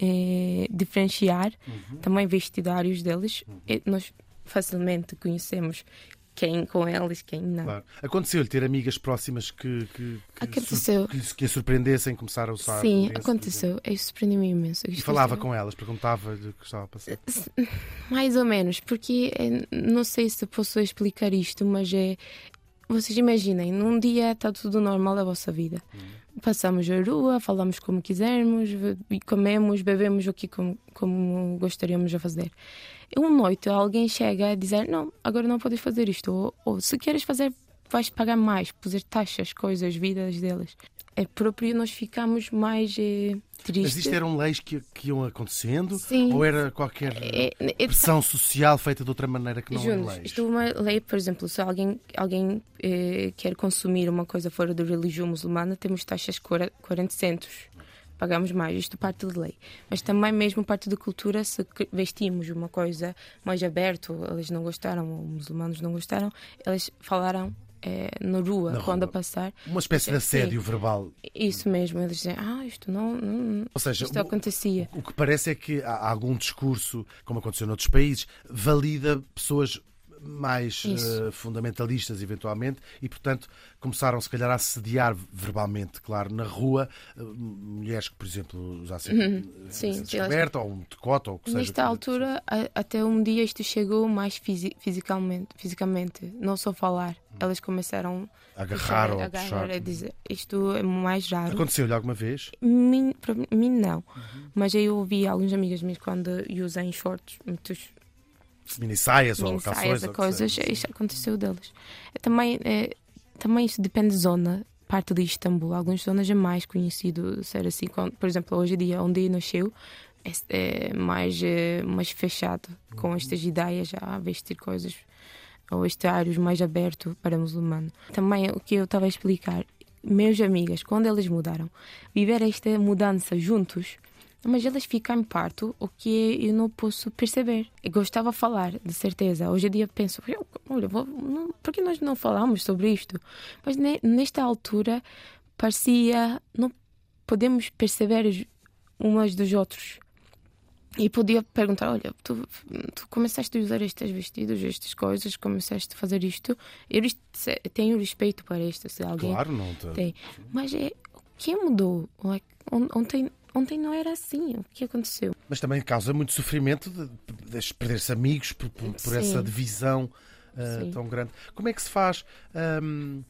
Speaker 4: a é, diferenciar
Speaker 2: uhum.
Speaker 4: também vestidários deles.
Speaker 2: Uhum.
Speaker 4: nós facilmente conhecemos quem com eles, quem não.
Speaker 2: Claro. Aconteceu-lhe ter amigas próximas que, que, que,
Speaker 4: aconteceu.
Speaker 2: que, que a surpreendessem começar a usar?
Speaker 4: Sim, aconteceu. Eu surpreendi-me imenso.
Speaker 2: E falava com elas, perguntava-lhe o que estava a passar?
Speaker 4: Mais ou menos, porque é, não sei se posso explicar isto, mas é. Vocês imaginem, num dia está tudo normal a vossa vida.
Speaker 2: Hum.
Speaker 4: Passamos a rua, falamos como quisermos, comemos, bebemos o que como, como gostaríamos de fazer uma noite alguém chega a dizer: Não, agora não podes fazer isto. Ou, ou se queres fazer, vais pagar mais, fazer taxas, coisas, vidas delas. É próprio nós ficamos mais eh, tristes.
Speaker 2: Mas isto eram leis que, que iam acontecendo?
Speaker 4: Sim.
Speaker 2: Ou era qualquer é, é, é pressão social feita de outra maneira que não
Speaker 4: Juntos,
Speaker 2: é leis?
Speaker 4: Isto é uma lei, por exemplo, se alguém, alguém eh, quer consumir uma coisa fora da religião muçulmana, temos taxas 40 centos pagamos mais, isto parte de lei. Mas também mesmo parte da cultura, se vestimos uma coisa mais aberta, eles não gostaram, os muçulmanos não gostaram, eles falaram eh, na rua
Speaker 2: Na
Speaker 4: quando
Speaker 2: rua.
Speaker 4: a passar.
Speaker 2: Uma espécie de
Speaker 4: Sim.
Speaker 2: assédio verbal.
Speaker 4: Isso mesmo, eles dizem, ah, isto não. não
Speaker 2: Ou seja,
Speaker 4: isto
Speaker 2: o-
Speaker 4: acontecia.
Speaker 2: O que parece é que há algum discurso, como aconteceu noutros países, valida pessoas mais eh, fundamentalistas, eventualmente, e, portanto, começaram, se calhar, a assediar verbalmente, claro, na rua, eh, mulheres que, por exemplo, usassem
Speaker 4: Uhum.
Speaker 2: eh,
Speaker 4: Sim,
Speaker 2: descoberto, ou um decote, ou o que seja.
Speaker 4: Nesta altura, a- até um dia isto chegou mais fisi- fisicamente, fisicamente, não só falar. Elas começaram
Speaker 2: A agarrar ou
Speaker 4: a agarrar,
Speaker 2: puxar.
Speaker 4: a dizer, isto é mais raro.
Speaker 2: Aconteceu-lhe alguma vez?
Speaker 4: Mim, para mim não,
Speaker 2: Uhum.
Speaker 4: mas eu ouvi alguns amigos meus quando usam shorts, muitos
Speaker 2: Mini saias ou calções? ou
Speaker 4: coisas,
Speaker 2: seja.
Speaker 4: isso aconteceu deles. Também, é, também isso depende de zona, parte de Istambul. Algumas zonas é mais conhecido ser assim. quando- Por exemplo, hoje em dia, onde nasceu, é, é mais, é, mais fechado com estas ideias a vestir coisas ou este áreos mais aberto para muçulmano. Também o que eu estava a explicar, meus amigas, quando eles mudaram, viver esta mudança juntos, mas elas ficam em parto, o que eu não posso perceber. Eu gostava de falar, de certeza. Hoje em dia penso, "Eu, olha, vou, não, por que nós não falamos sobre isto? Mas ne- nesta altura parecia não podemos perceber umas dos outros. E podia perguntar: Olha, tu, tu começaste a usar estes vestidos, estas coisas, começaste a fazer isto. Eu tenho respeito para isto, se alguém
Speaker 2: Claro, não. te-
Speaker 4: tem. Mas é, o que mudou? On- ontem, ontem não era assim. O que aconteceu?
Speaker 2: Mas também causa muito sofrimento de, de perder-se amigos por, por- por essa divisão
Speaker 4: Sim.
Speaker 2: tão grande. Como é que se faz ahm,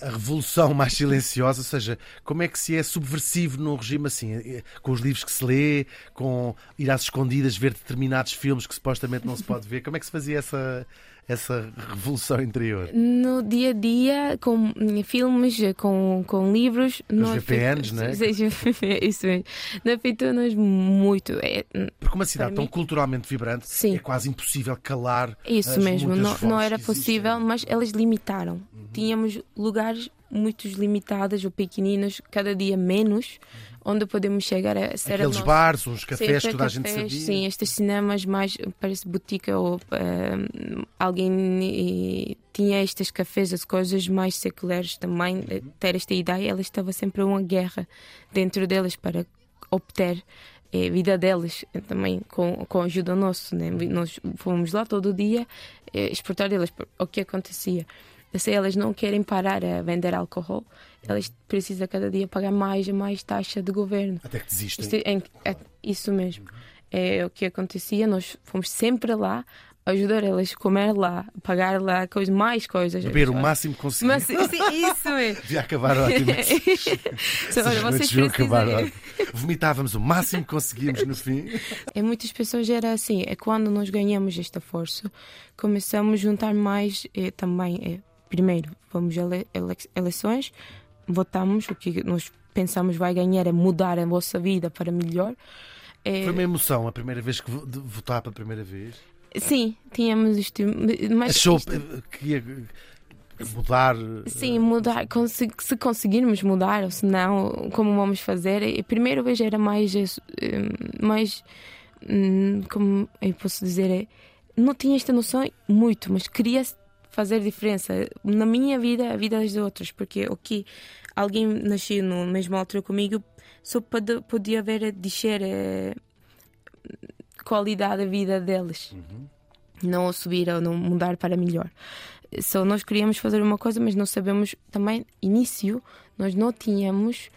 Speaker 2: a- a revolução mais silenciosa? Ou seja, como é que se é subversivo num regime assim? Eh, Com os livros que se lê, com ir às escondidas ver determinados filmes que supostamente não se pode ver. Como é que se fazia essa, essa revolução interior?
Speaker 4: No dia a dia, com filmes, com, com livros. não é
Speaker 2: VPNs, não é?
Speaker 4: Isso mesmo. Não afetou-nos muito. É,
Speaker 2: Porque uma cidade tão
Speaker 4: mim-
Speaker 2: culturalmente vibrante
Speaker 4: Sim.
Speaker 2: é quase impossível calar
Speaker 4: Isso mesmo, não, não era possível, mas eles limitaram. Tínhamos lugares muito limitados ou pequeninos, cada dia menos, onde podemos chegar a ser a
Speaker 2: Aqueles
Speaker 4: nossa-
Speaker 2: bares, uns cafés que toda a gente
Speaker 4: cafés,
Speaker 2: sabia.
Speaker 4: Sim, estes cinemas mais parece botica ou eh, alguém eh, tinha estes cafés, as coisas mais seculares também. eh, Ter esta ideia, ela estava sempre uma guerra dentro deles para obter eh, a vida deles eh, também com, com a ajuda nossa. Né? Nós fomos lá todo dia eh, exportar eles. O que acontecia? Se elas não querem parar a vender álcool, elas precisam cada dia pagar mais e mais taxa de governo.
Speaker 2: Até que desistem.
Speaker 4: Isto é, é isso mesmo. É o que acontecia. Nós fomos sempre lá ajudar elas a comer lá, pagar lá coisas, mais coisas.
Speaker 2: Beber o máximo que conseguir.
Speaker 4: Mas, isso mesmo.
Speaker 2: Devia acabar ótimo.
Speaker 4: Só, olha,
Speaker 2: noites
Speaker 4: vocês precisam.
Speaker 2: Vomitávamos o máximo que conseguíamos no fim.
Speaker 4: Em muitas pessoas era assim. É quando nós ganhamos esta força, começamos a juntar mais eh, também. eh, primeiro, vamos a ele, ele, eleições, votamos, o que nós pensamos vai ganhar é mudar a vossa vida para melhor. Eh,
Speaker 2: Foi uma emoção a primeira vez que votar pela primeira vez.
Speaker 4: Sim, tínhamos isto. Mas
Speaker 2: Achou
Speaker 4: isto-
Speaker 2: que ia mudar.
Speaker 4: Sim, mudar, consi- se conseguirmos mudar, ou se não, como vamos fazer? A primeira vez era mais, eh, mais hum, como eu posso dizer, é, não tinha esta noção muito, mas queria fazer diferença. Na minha vida, a vida das outras, porque o que alguém nasceu na mesma altura comigo só pode, podia ver a descer a qualidade da vida deles, não subir ou não mudar para melhor. Só nós queríamos fazer uma coisa, mas não sabemos também, início, nós não tínhamos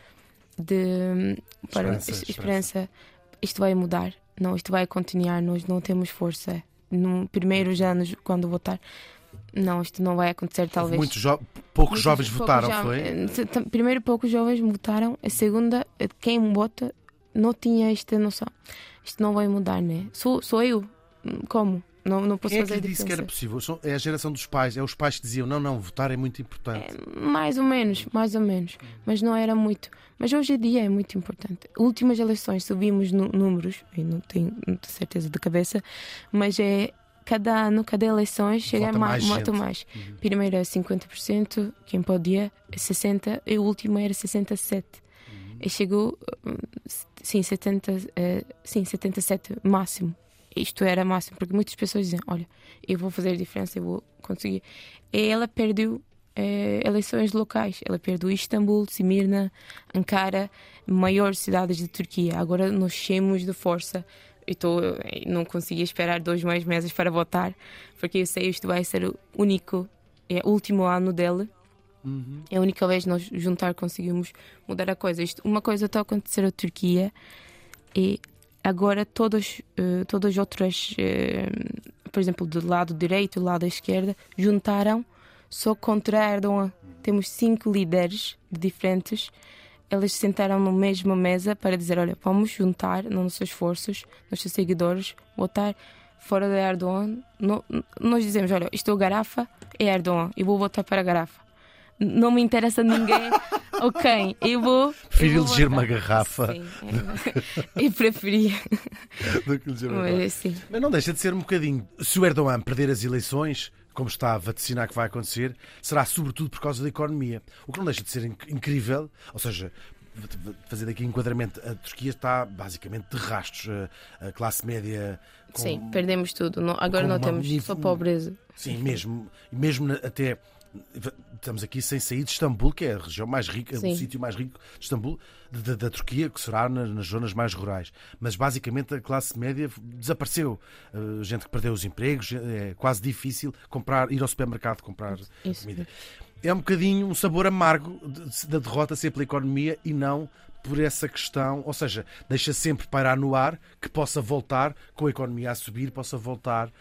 Speaker 4: de para,
Speaker 2: Esperança,
Speaker 4: es-
Speaker 2: esperança.
Speaker 4: Isto vai mudar, não, isto vai continuar, nós não temos força. No primeiros anos, quando votar, não, isto não vai acontecer, talvez.
Speaker 2: Muitos jo- poucos
Speaker 4: Muitos-
Speaker 2: jovens
Speaker 4: poucos
Speaker 2: votaram, foi?
Speaker 4: eh, Primeiro, poucos jovens votaram. A segunda, eh, quem vota não tinha esta noção. Isto não vai mudar, né? Sou, sou eu. Como? Não, não posso
Speaker 2: Quem é que
Speaker 4: fazer
Speaker 2: disse que era possível? É a geração dos pais, é os pais que diziam: não, não, votar é muito importante.
Speaker 4: Mais ou menos, mais ou menos. Mas não era muito. Mas hoje em dia é muito importante. Últimas eleições subimos números, eu não tenho certeza de cabeça, mas é cada ano, cada eleição chega
Speaker 2: Vota
Speaker 4: mais,
Speaker 2: mais
Speaker 4: mais. Primeiro é 50%, quem podia, é 60%, e o último era 67%. E chegou, hum, sim, 70, eh, sim, 77 máximo. isto era máximo, porque muitas pessoas dizem: Olha, eu vou fazer a diferença, eu vou conseguir. E ela perdeu eh, eleições locais. Ela perdeu Istambul, Simirna, Ankara, maiores cidades de Turquia. Agora nós chemos de força. Tô, não consegui esperar dois mais meses para votar, porque eu sei que isto vai ser o único, é o último ano dele. É a única vez nós juntar conseguimos mudar a coisa. Isto, uma coisa está a acontecer na Turquia e agora todas, eh, todas as outras, eh, por exemplo, do lado direito e do lado esquerdo, juntaram só contra Erdogan. Temos cinco líderes diferentes. Eles sentaram na mesma mesa para dizer: olha, vamos juntar nos nossos esforços, nossos seguidores, votar fora de Erdogan. No- nós dizemos: olha, isto é o Garafa, é Erdogan, eu vou votar para a Garafa. Não me interessa ninguém ou quem, eu vou.
Speaker 2: Prefiro
Speaker 4: eu vou
Speaker 2: eleger uma garrafa.
Speaker 4: Sim, é, eu preferia,
Speaker 2: do que eleger uma garrafa.
Speaker 4: mas.
Speaker 2: Mas não deixa de ser um bocadinho. Se o Erdogan perder as eleições, como está a vaticinar que vai acontecer, será sobretudo por causa da economia. O que não deixa de ser inc- incrível, ou seja, fazendo aqui enquadramento, a Turquia está basicamente de rastros. A, classe média. Com,
Speaker 4: Sim, perdemos tudo. Não- agora não temos
Speaker 2: nível-
Speaker 4: só pobreza.
Speaker 2: Sim, mesmo, mesmo até. Estamos aqui sem sair de Istambul, que é a região mais rica,
Speaker 4: Sim.
Speaker 2: o sítio mais rico de Istambul, de- da, da Turquia, que será nas, nas zonas mais rurais. Mas basicamente a classe média desapareceu. Uh, gente que perdeu os empregos, é quase difícil comprar, ir ao supermercado comprar
Speaker 4: Isso.
Speaker 2: comida. É um bocadinho um sabor amargo de- da derrota ser pela economia e não por essa questão, ou seja, deixa sempre pairar no ar que possa voltar, com a economia a subir, possa voltar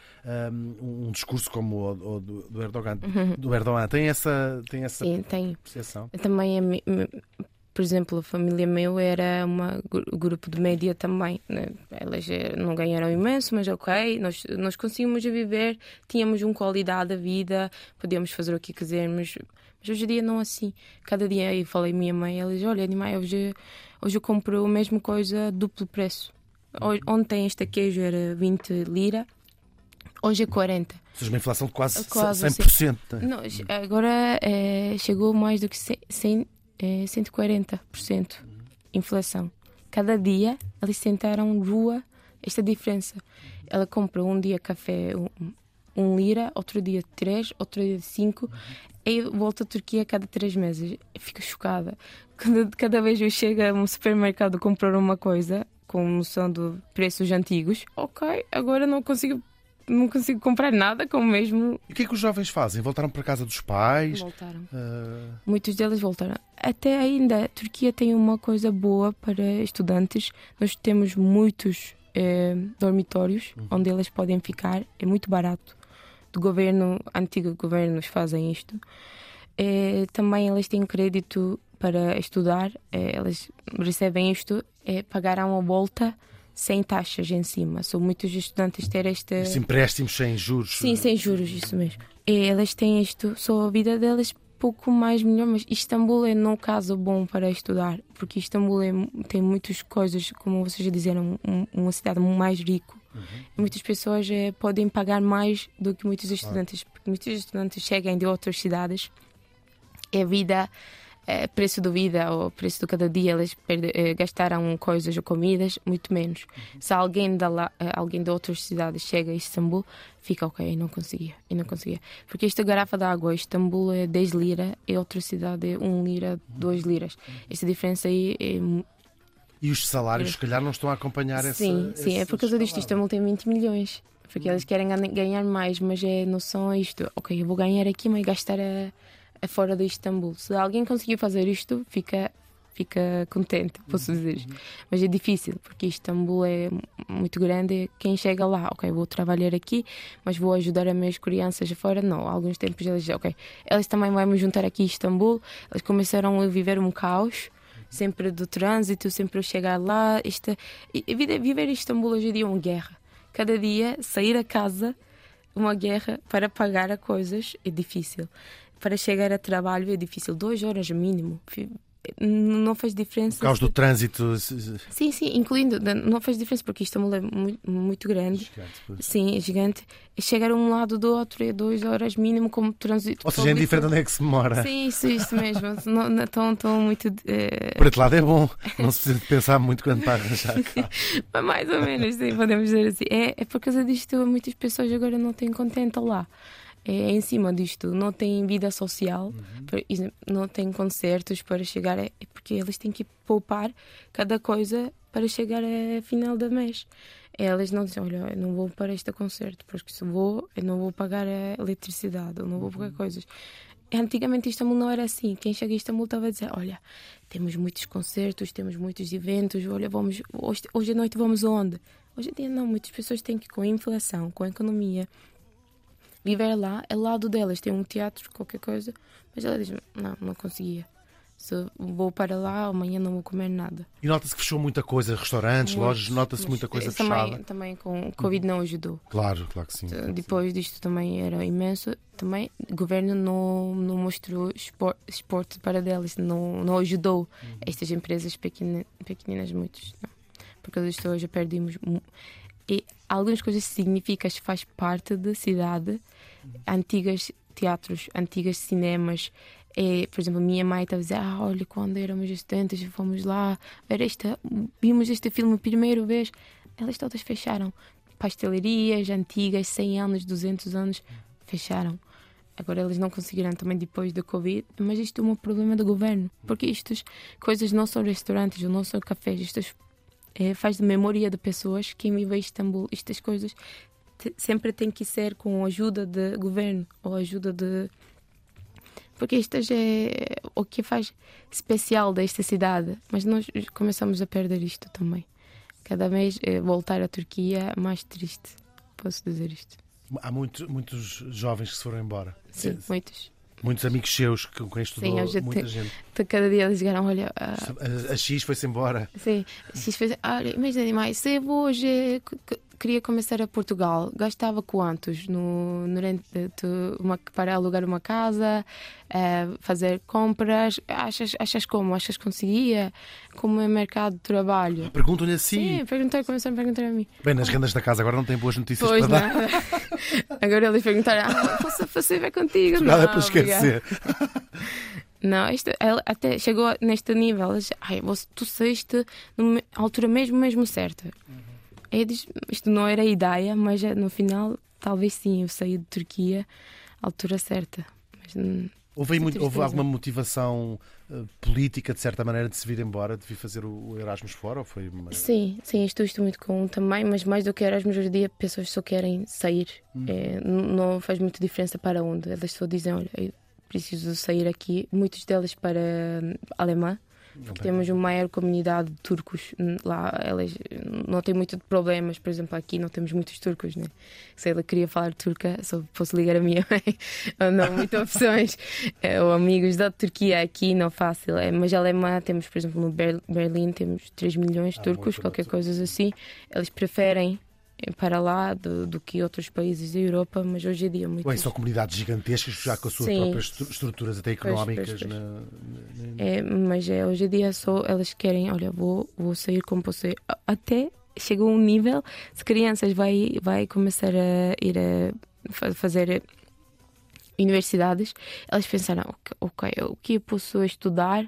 Speaker 2: um, um discurso como o, o do, do Erdogan. Do Erdogan. Tem essa, tem essa
Speaker 4: Sim, tem.
Speaker 2: percepção?
Speaker 4: Também, mi- por exemplo, a família meu era um grupo de média também. Né? Elas eh, não ganharam imenso, mas ok, nós, nós conseguimos viver, tínhamos uma qualidade de vida, podíamos fazer o que quisermos. Mas hoje em dia não é assim. Cada dia eu falei à minha mãe, ela diz, olha, mãe, hoje, hoje eu compro a mesma coisa duplo preço. Ontem este queijo era 20 lira, hoje é 40.
Speaker 2: Ou seja, uma inflação de quase,
Speaker 4: quase
Speaker 2: 100%. Né?
Speaker 4: Não, agora é, chegou mais do que 100, 100 é 140% inflação. Cada dia eles sentaram rua esta diferença. Ela compra um dia café um, um lira, outro dia três, outro dia cinco. E volta à Turquia cada três meses. Fico chocada. Quando cada vez eu chego a um supermercado comprar uma coisa com noção de preços antigos, ok, agora não consigo não consigo comprar nada com o mesmo
Speaker 2: E o que é que os jovens fazem? Voltaram para a casa dos pais?
Speaker 4: Voltaram.
Speaker 2: Ah,
Speaker 4: Muitos deles voltaram. Até ainda, a Turquia tem uma coisa boa para estudantes. Nós temos muitos eh, dormitórios onde eles podem ficar. É muito barato. Do governo, antigos governos fazem isto. Eh, também eles têm crédito para estudar. Eh, eles recebem isto. Eh, pagaram a volta sem taxas em cima. São muitos estudantes ter esta.
Speaker 2: esses empréstimos sem juros?
Speaker 4: Sim, sem juros, isso mesmo. E elas têm isto, só a vida delas pouco mais melhor, mas Istambul é no caso bom para estudar, porque Istambul é, tem muitas coisas, como vocês já disseram, um- uma cidade mais rica. E muitas pessoas eh, podem pagar mais do que muitos estudantes, porque muitos estudantes chegam de outras cidades a vida, eh, preço da vida ou preço de cada dia, eles perde, eh, gastaram coisas ou comidas, muito menos. Se alguém, da lá, eh, alguém de outras cidades chega a Istambul, fica ok, não conseguia, eu não conseguia. Porque esta garrafa de água, Istambul é 10 lira e outra cidade é 1 lira, 2 liras. Esta diferença aí é
Speaker 2: E os salários, se calhar, não estão a acompanhar essa.
Speaker 4: Sim, sim, é por causa disto. Istambul tem 20 milhões. Porque eles querem ganha- ganhar mais, mas é noção a isto. Ok, eu vou ganhar aqui, mas gastar a fora de Istambul. Se alguém conseguir fazer isto, fica, fica contente, posso dizer. Mas é difícil, porque Istambul é muito grande. Quem chega lá, ok, vou trabalhar aqui, mas vou ajudar as minhas crianças fora. Não, há alguns tempos eles dizem, ok, eles também vão me juntar aqui em Istambul. Eles começaram a viver um caos sempre do trânsito, sempre eu chegar lá. Esta, viver em Istambul hoje em dia é uma guerra. Cada dia sair a casa, uma guerra para pagar a coisas é difícil. Para chegar a trabalho é difícil, duas horas mínimo. Não faz diferença.
Speaker 2: Por causa do trânsito.
Speaker 4: Sim, sim, incluindo, não faz diferença porque Istambul é muito, muito grande.
Speaker 2: Gigante, pois.
Speaker 4: Sim, é gigante. Chegar a um lado do outro é duas horas mínimo como trânsito.
Speaker 2: Ou seja, é indiferente onde é que se mora.
Speaker 4: Sim, isso, isso mesmo. não, não estão, estão muito. eh,
Speaker 2: Por outro lado, é bom. Não se precisa de pensar muito quando está a arranjar.
Speaker 4: Mas mais ou menos, sim, podemos dizer assim. É, é por causa disto, muitas pessoas agora não têm contento lá. É em cima disto, não têm vida social, exemplo, não têm concertos para chegar. a- É porque eles têm que poupar cada coisa para chegar a final do mês. Elas não dizem, olha, eu não vou para este concerto, porque se vou, eu não vou pagar a eletricidade, eu não vou pagar coisas. Antigamente Istambul não era assim. Quem chega a Istambul estava a dizer: Olha, temos muitos concertos, temos muitos eventos, olha, vamos, hoje, hoje à noite vamos aonde? Hoje em dia não, muitas pessoas têm que, com a inflação, com a economia, viver lá, ao lado delas tem um teatro, qualquer coisa, mas ela diz: Não, não conseguia. Se vou para lá, amanhã não vou comer nada.
Speaker 2: E nota-se que fechou muita coisa, restaurantes, lojas, nota-se muita coisa fechada.
Speaker 4: Também, também com o Covid não ajudou.
Speaker 2: Claro, claro que sim. claro que sim.
Speaker 4: Depois disto também era imenso. Também o governo não, não mostrou espor- esporte para delas, não, não ajudou estas empresas pequena, pequeninas, muitos. Não. Por causa disto hoje perdemos. E algumas coisas significam que faz parte da cidade, antigas teatros, antigas cinemas. É, por exemplo, minha mãe estava a dizer: ah, olha, quando éramos estudantes, fomos lá ver esta, vimos este filme primeira vez. Elas todas fecharam. Pastelarias antigas, 100 anos, 200 anos, fecharam. Agora eles não conseguiram também depois da Covid, mas isto é um problema do governo, porque estas coisas não são restaurantes, não são cafés, isto é, faz de memória de pessoas que em Istambul. Estas coisas sempre têm que ser com a ajuda do governo ou ajuda de. Porque isto é o que faz especial desta cidade, mas nós começamos a perder isto também. Cada mês eh, voltar à Turquia é mais triste, posso dizer isto.
Speaker 2: Há muito- muitos jovens que se foram embora.
Speaker 4: Sim, muitos.
Speaker 2: Muitos amigos seus com quem estudou,
Speaker 4: eu já
Speaker 2: muita
Speaker 4: te-
Speaker 2: gente.
Speaker 4: Cada dia eles chegaram, olha, ah,
Speaker 2: A, a X foi-se embora.
Speaker 4: sim, se fez, olha, imagina demais, se eu hoje queria começar a Portugal, gastava quantos no, no uma, para alugar uma casa, eh, fazer compras, achas, achas como? Achas que conseguia? Como é mercado de trabalho?
Speaker 2: Perguntam-lhe assim.
Speaker 4: Sim, perguntei, começaram a perguntar a mim.
Speaker 2: Bem, nas rendas da casa agora não tem boas notícias
Speaker 4: Pois
Speaker 2: para dar.
Speaker 4: Agora eles perguntaram, ah, posso, ir ver contigo?
Speaker 2: Nada
Speaker 4: Não,
Speaker 2: para esquecer.
Speaker 4: Não, isto, ela até chegou neste nível. Ela disse, Ai, você, tu saíste na altura mesmo, mesmo certa. Eu disse, isto não era a ideia, mas eh, no final, talvez sim, eu saí de Turquia à altura certa. Mas, hum,
Speaker 2: Houve, muito- houve alguma motivação eh, política, de certa maneira, de se vir embora, de vir fazer o Erasmus fora? Ou foi uma...
Speaker 4: sim, sim, estou, estou muito com também, mas mais do que Erasmus, hoje em dia, pessoas só querem sair. É, n- não faz muita diferença para onde. Elas só dizem, olha, eu preciso sair aqui. Muitos delas para hum,
Speaker 2: tem-
Speaker 4: Temos uma maior comunidade de turcos lá. Elas não têm muito de problemas. Por exemplo, aqui não temos muitos turcos, né? Se ela queria falar turca, só posso ligar a minha mãe. Não, muitas opções. É, ou amigos da Turquia aqui, não fácil. É, mas alemã, temos, por exemplo, no Ber- Berlim, temos 3 milhões de
Speaker 2: Ah,
Speaker 4: turcos,
Speaker 2: muito
Speaker 4: qualquer coisa assim. Eles preferem para lá do, do que outros países da Europa, mas hoje em dia muito.
Speaker 2: Bem, são comunidades gigantescas, já com as suas
Speaker 4: Sim.
Speaker 2: próprias estru- estruturas até
Speaker 4: Pois,
Speaker 2: económicas.
Speaker 4: pois, pois.
Speaker 2: na- na- na-
Speaker 4: É, mas é, hoje em dia só elas querem, olha, vou, vou sair como você. Até chegou um nível, se crianças vai, vai começar a ir a fa- fazer universidades, elas pensaram, ok, ok, o que eu posso estudar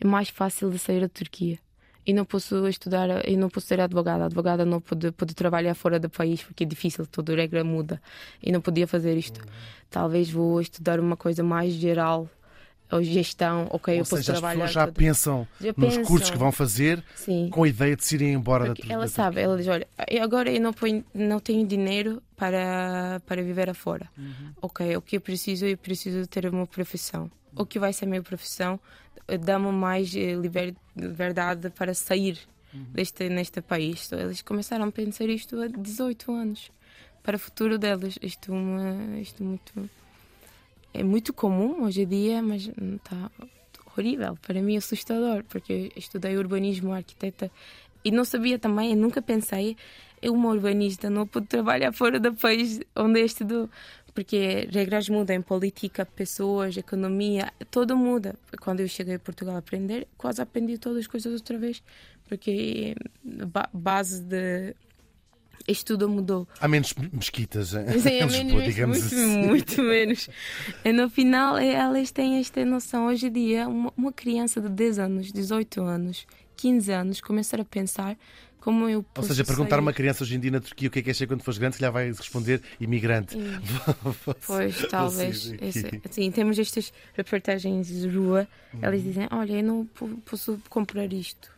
Speaker 4: é mais fácil de sair da Turquia. E não posso estudar, e não posso ser advogada. A advogada não pode, pode trabalhar fora do país porque é difícil, toda a regra muda. E não podia fazer isto. Talvez vou estudar uma coisa mais geral, ou gestão, ok,
Speaker 2: Ou
Speaker 4: eu posso
Speaker 2: seja, as
Speaker 4: trabalhar.
Speaker 2: pessoas já
Speaker 4: todo-
Speaker 2: pensam
Speaker 4: Já
Speaker 2: nos
Speaker 4: pensam.
Speaker 2: cursos que vão fazer
Speaker 4: Sim.
Speaker 2: com a ideia de se irem embora da
Speaker 4: Porque ela
Speaker 2: da
Speaker 4: sabe, ela diz: olha, agora eu não, ponho, não tenho dinheiro para, para viver afora.
Speaker 2: Uhum.
Speaker 4: Ok, o que eu preciso? Eu preciso ter uma profissão. O que vai ser a minha profissão? Dá-me mais eh, liber, liberdade para sair
Speaker 2: Uhum.
Speaker 4: deste neste país. Então, eles começaram a pensar isto há 18 anos para o futuro delas. Isto, é uma, isto muito é muito comum hoje em dia, mas está horrível. Para mim, é assustador, porque eu estudei urbanismo, arquiteta, e não sabia também, nunca pensei, eu, uma urbanista, não pude trabalhar fora do país onde eu estudou. Porque regras mudam, política, pessoas, economia, tudo muda. Quando eu cheguei a Portugal a aprender, quase aprendi todas as coisas outra vez, porque ba base de estudo mudou.
Speaker 2: Há menos mesquitas em
Speaker 4: Sim,
Speaker 2: em Lisboa,
Speaker 4: menos,
Speaker 2: digamos
Speaker 4: muito,
Speaker 2: assim.
Speaker 4: muito menos. E no final, elas têm esta noção. Hoje em dia, uma criança de 10 anos, 18 anos, 15 anos, começar a pensar como eu
Speaker 2: Ou
Speaker 4: posso
Speaker 2: seja, perguntar a uma criança hoje em dia na Turquia o que é que é ser quando fores grande, se lhe vai responder imigrante.
Speaker 4: Pois, talvez. Esse- assim, temos estas reportagens de rua, elas
Speaker 2: Uhum.
Speaker 4: dizem: Olha, eu não po- posso comprar isto.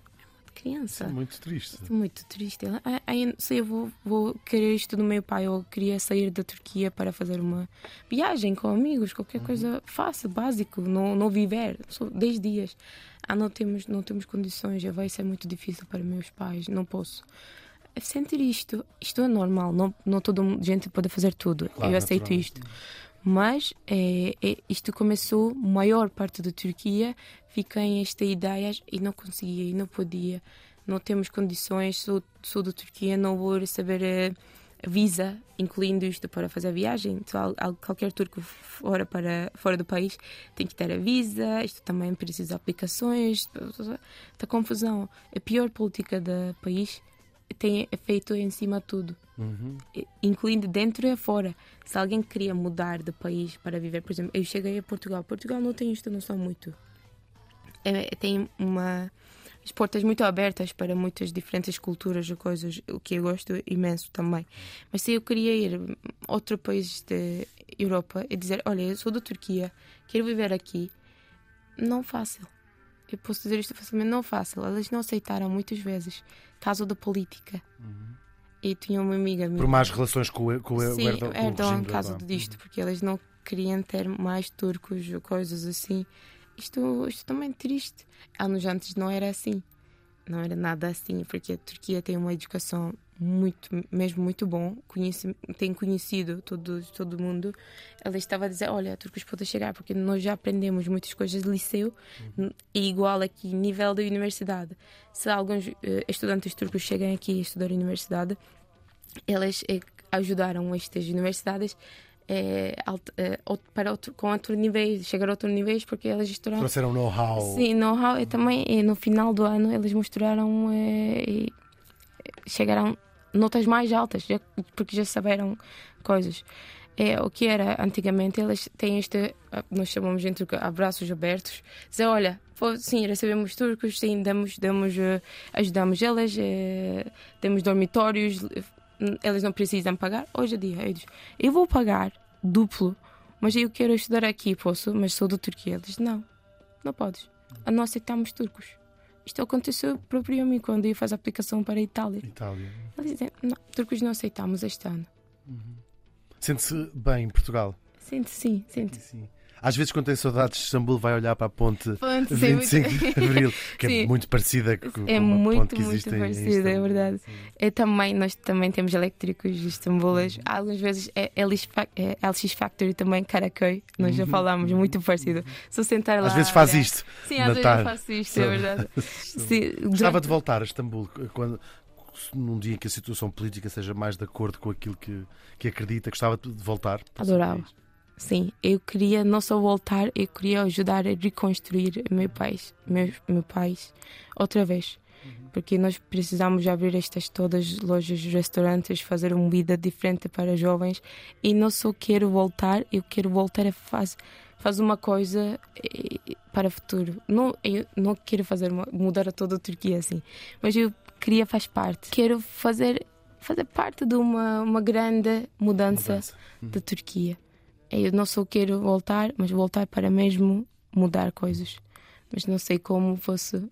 Speaker 4: É criança.
Speaker 2: É muito triste.
Speaker 4: Estou muito triste. Ela, ah, ah, eu sei, eu vou, vou querer isto do meu pai. Eu queria sair da Turquia para fazer uma viagem com amigos, qualquer coisa fácil, básico, não, não viver. Só 10 dias. Ah, não temos, não temos condições, já vai ser muito difícil para meus pais, não posso. Sentir isto, isto é normal, não, não toda gente pode fazer tudo.
Speaker 2: Claro,
Speaker 4: eu aceito isto. Mas é, é- isto começou, maior parte da Turquia fica em esta ideia e não conseguia e não podia. Não temos condições, sou, sou da Turquia, não vou receber eh, visa, incluindo isto para fazer a viagem. Então, al- al- qualquer turco fora, para, fora do país tem que ter a visa, isto também precisa de aplicações, está confusão. A pior política do país tem efeito em cima de tudo
Speaker 2: Uhum.
Speaker 4: incluindo dentro e fora. Se alguém queria mudar de país para viver, por exemplo, eu cheguei a Portugal. Portugal não tem esta noção muito. É, tem uma as portas muito abertas para muitas diferentes culturas e coisas, o que eu gosto imenso também. Mas se eu queria ir a outro país da Europa e dizer, olha, eu sou da Turquia, quero viver aqui, não fácil. Eu posso dizer isto facilmente, não fácil. Elas não aceitaram muitas vezes, caso da política. E tinha uma amiga minha.
Speaker 2: Por más relações com o, com
Speaker 4: Sim,
Speaker 2: Erdogan. o
Speaker 4: Erdogan,
Speaker 2: regime do
Speaker 4: caso
Speaker 2: Erdogan.
Speaker 4: disto, porque eles não queriam ter mais turcos ou coisas assim. Isto, isto também é triste. Anos antes não era assim. Não era nada assim, porque a Turquia tem uma educação muito, mesmo muito bom, conhece, tem conhecido todo, todo mundo. Ela estava a dizer: Olha, turcos podem chegar, porque nós já aprendemos muitas coisas de liceu, e igual aqui, nível da universidade. Se alguns eh, estudantes turcos chegam aqui a estudar universidade, elas eh, ajudaram estas universidades out- para outro, com outro nível, chegar a outro nível, porque elas estudaram.
Speaker 2: Trouxeram know-how.
Speaker 4: Sim, know-how e também eh, no final do ano eles mostraram eh, e chegaram notas mais altas, já- porque já saberam coisas. É, o que era antigamente, elas têm este, ah, nós chamamos entre abraços abertos, dizer, olha, sim, recebemos turcos, sim, damos, damos, eh, ajudamos elas, eh, temos dormitórios, elas não precisam pagar. Hoje em dia, eu eu vou pagar duplo, mas eu quero estudar aqui, posso, mas sou da Turquia. Eles, não, não podes. Não aceitamos turcos. Isto aconteceu próprio a mim quando eu fiz a aplicação para a Itália.
Speaker 2: Itália.
Speaker 4: Eles dizem, não, turcos não aceitamos este ano.
Speaker 2: Sente-se bem em Portugal.
Speaker 4: Sinto sim, sinto.
Speaker 2: Sim. Às vezes, quando tem saudades de Istambul, vai olhar para a ponte
Speaker 4: Ponte, sim,
Speaker 2: 25
Speaker 4: muito-
Speaker 2: de Abril, que é
Speaker 4: Sim.
Speaker 2: muito parecida com,
Speaker 4: É
Speaker 2: uma
Speaker 4: muito,
Speaker 2: ponte que
Speaker 4: muito
Speaker 2: existe em- em
Speaker 4: parecida, é
Speaker 2: Istambul.
Speaker 4: verdade.
Speaker 2: Sim.
Speaker 4: É também, nós também temos elétricos de Istambulas.
Speaker 2: Uhum.
Speaker 4: Algumas vezes é é LX Factory também, Karaköy. Nós já
Speaker 2: Uhum.
Speaker 4: falámos, muito parecido. Se eu sentar lá.
Speaker 2: Às vezes faz
Speaker 4: olhar-
Speaker 2: isto.
Speaker 4: Sim, às vezes eu faço isto, é verdade. Sim,
Speaker 2: Gostava de voltar a Istambul quando, num dia em que a situação política seja mais de acordo com aquilo que, que acredita. Gostava de voltar.
Speaker 4: Adorava. Sim, eu queria não só voltar, eu queria ajudar a reconstruir meu país, meu, meu país, outra vez. Porque nós precisamos abrir estas todas lojas, restaurantes, fazer uma vida diferente para jovens. E não só quero voltar, eu quero voltar a fazer faz uma coisa eh, para o futuro. Não, eu não quero fazer mudar a toda a Turquia assim, mas eu queria faz parte. Quero fazer fazer parte de uma, uma grande mudança
Speaker 2: Mudança.
Speaker 4: da Turquia. Eu não só quero voltar, mas voltar para mesmo mudar coisas. Mas não sei como fosse.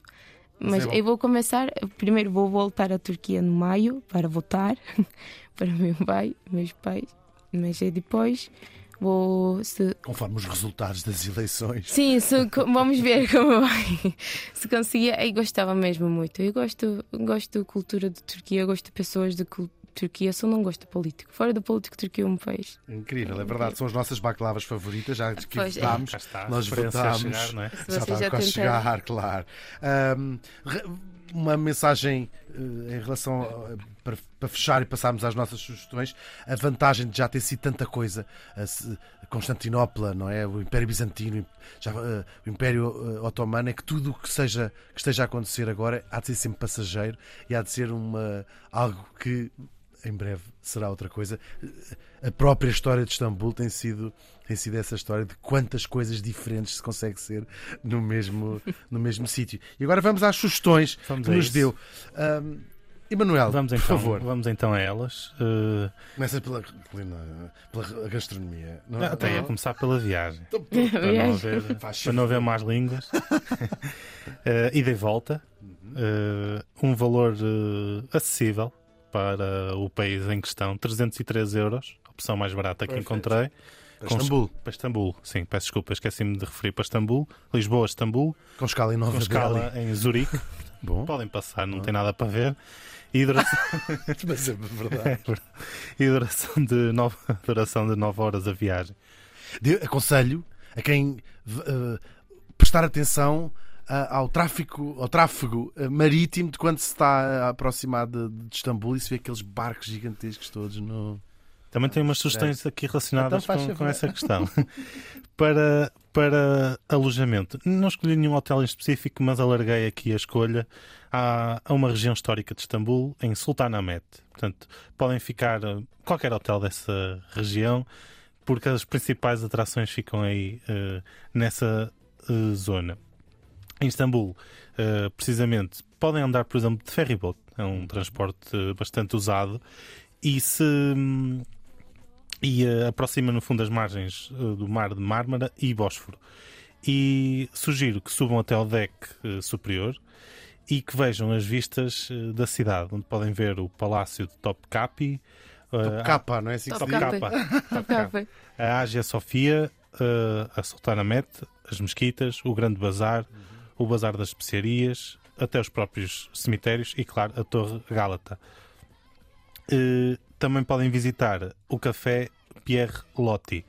Speaker 4: Mas
Speaker 2: é bom.
Speaker 4: eu vou começar. Primeiro vou voltar à Turquia no maio para votar para meu pai, meus pais. Mas depois vou. Se,
Speaker 2: Conforme os resultados das eleições.
Speaker 4: sim, se, vamos ver como vai. Se conseguir, eu gostava mesmo muito. Eu gosto, gosto da cultura de Turquia, gosto de pessoas de Turquia, só não gosto de político. Fora do político, Turquia é um país.
Speaker 2: Incrível, é verdade. São as nossas baclavas favoritas, já que
Speaker 4: Pois é.
Speaker 2: votámos.
Speaker 3: Está, a
Speaker 2: Nós votámos.
Speaker 3: chegar, não é?
Speaker 2: Já está
Speaker 4: já
Speaker 2: quase a
Speaker 4: tentaram.
Speaker 2: chegar, claro. Re- uma mensagem eh, em relação a- para, para fechar e passarmos às nossas sugestões, a vantagem de já ter sido tanta coisa, a Constantinopla, não é? O Império Bizantino, já, eh, o Império Otomano, é que tudo o que, seja, que esteja a acontecer agora há de ser sempre passageiro e há de ser uma, algo que em breve será outra coisa. A própria história de Istambul tem sido, tem sido essa história de quantas coisas diferentes se consegue ser no mesmo, no mesmo sítio. E agora vamos às sugestões
Speaker 3: Vamos
Speaker 2: que
Speaker 3: a
Speaker 2: nos
Speaker 3: isso.
Speaker 2: deu. Ahm, Emanuel,
Speaker 3: Vamos
Speaker 2: por
Speaker 3: então,
Speaker 2: favor,
Speaker 3: vamos então a elas. Uh,
Speaker 2: começa pela, pela, pela gastronomia. Não,
Speaker 3: até ia
Speaker 2: não?
Speaker 3: começar pela viagem.
Speaker 2: Então.
Speaker 3: Para não haver, para não haver más línguas. Uh, ida e volta. Uh, um valor uh, acessível para o país em questão. 303 euros. Opção mais barata que
Speaker 2: Perfeito.
Speaker 3: encontrei.
Speaker 2: Para Istambul,
Speaker 3: Para Istambul. Sim, peço desculpa, esqueci-me de referir para Istambul. Lisboa, Istambul.
Speaker 2: com escala em Nova
Speaker 3: Com escala em Zurique.
Speaker 2: Bom,
Speaker 3: Podem passar, não tem nada para ver. E duração,
Speaker 2: mas é verdade.
Speaker 3: e duração de 9, duração de 9 horas a viagem.
Speaker 2: De- aconselho a quem eh, prestar atenção ao tráfico, ao tráfego eh, marítimo de quando se está a aproximar de, de Istambul e se vê aqueles barcos gigantescos todos no.
Speaker 3: Também tenho umas sugestões aqui relacionadas
Speaker 2: Então
Speaker 3: com, com essa questão. para, para alojamento, não escolhi nenhum hotel em específico, mas alarguei aqui a escolha a, a uma região histórica de Istambul, em Sultanahmet. Portanto, podem ficar eh, qualquer hotel dessa região, porque as principais atrações ficam aí eh, nessa eh, zona. Em Istambul, eh, precisamente, podem andar, por exemplo, de ferryboat. É um transporte eh, bastante usado. E se hum, e eh, aproxima no fundo as margens do mar de Mármara e Bósforo. E sugiro que subam até ao deck superior e que vejam as vistas da cidade, onde podem ver o Palácio de Topkapi, eh,
Speaker 2: Top capa, não é assim que se
Speaker 4: Top
Speaker 2: diz?
Speaker 4: capa.
Speaker 3: Capa,
Speaker 4: Top capa.
Speaker 3: a Ágia Sofia, a Sultanahmet, as mesquitas, o Grande Bazar, o Bazar das Especiarias, até os próprios cemitérios e, claro, a Torre Gálata. Eh, também podem visitar o Café Pierre Lotti.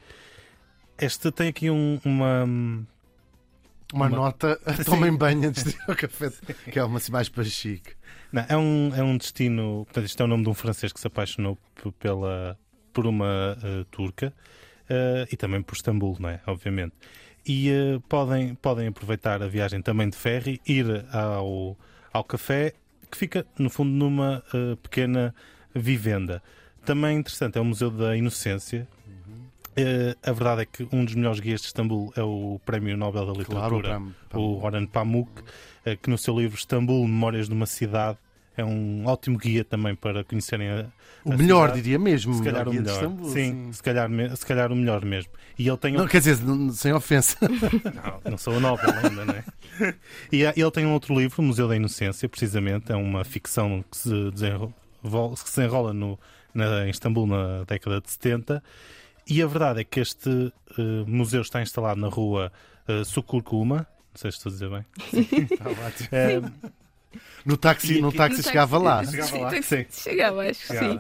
Speaker 3: Este tem aqui um- uma.
Speaker 2: Uma
Speaker 3: Uma-
Speaker 2: nota, tomem banho antes de ir ao café, que é uma assim mais para chique.
Speaker 3: Não, é, um, é um destino. Portanto, isto é o nome de um francês que se apaixonou pela, por uma eh, turca eh, e também por Istambul, não é? Obviamente. E eh, podem, podem aproveitar a viagem também de ferry, ir ao, ao café, que fica, no fundo, numa eh, pequena vivenda. Também interessante é o Museu da Inocência. Eh, a verdade é que um dos melhores guias de Istambul é o Prémio Nobel da Literatura
Speaker 2: Claro, para,
Speaker 3: o Oran Pamuk, que no seu livro Istambul, Memórias de uma Cidade, é um ótimo guia também para conhecerem a,
Speaker 2: o
Speaker 3: a
Speaker 2: melhor,
Speaker 3: cidade.
Speaker 2: diria mesmo.
Speaker 3: se calhar o melhor.
Speaker 2: Istambul,
Speaker 3: sim, Se, calhar, se calhar o melhor mesmo. E ele tem
Speaker 2: Não, quer dizer, sem ofensa.
Speaker 3: não, não sou o Nobel ainda, não é? E há- ele tem um outro livro, o Museu da Inocência, precisamente, é uma ficção que se desenrola, que se desenrola no, na, em Istambul na década de 70. E a verdade é que este eh, museu está instalado na rua uh, Sukurkuma, não sei se estou a dizer bem. Eh,
Speaker 2: No táxi, no táxi
Speaker 4: No
Speaker 2: chegava lá.
Speaker 4: táxi.
Speaker 3: Chegava lá,
Speaker 4: Sim,
Speaker 3: sim.
Speaker 4: Chegava, acho que sim.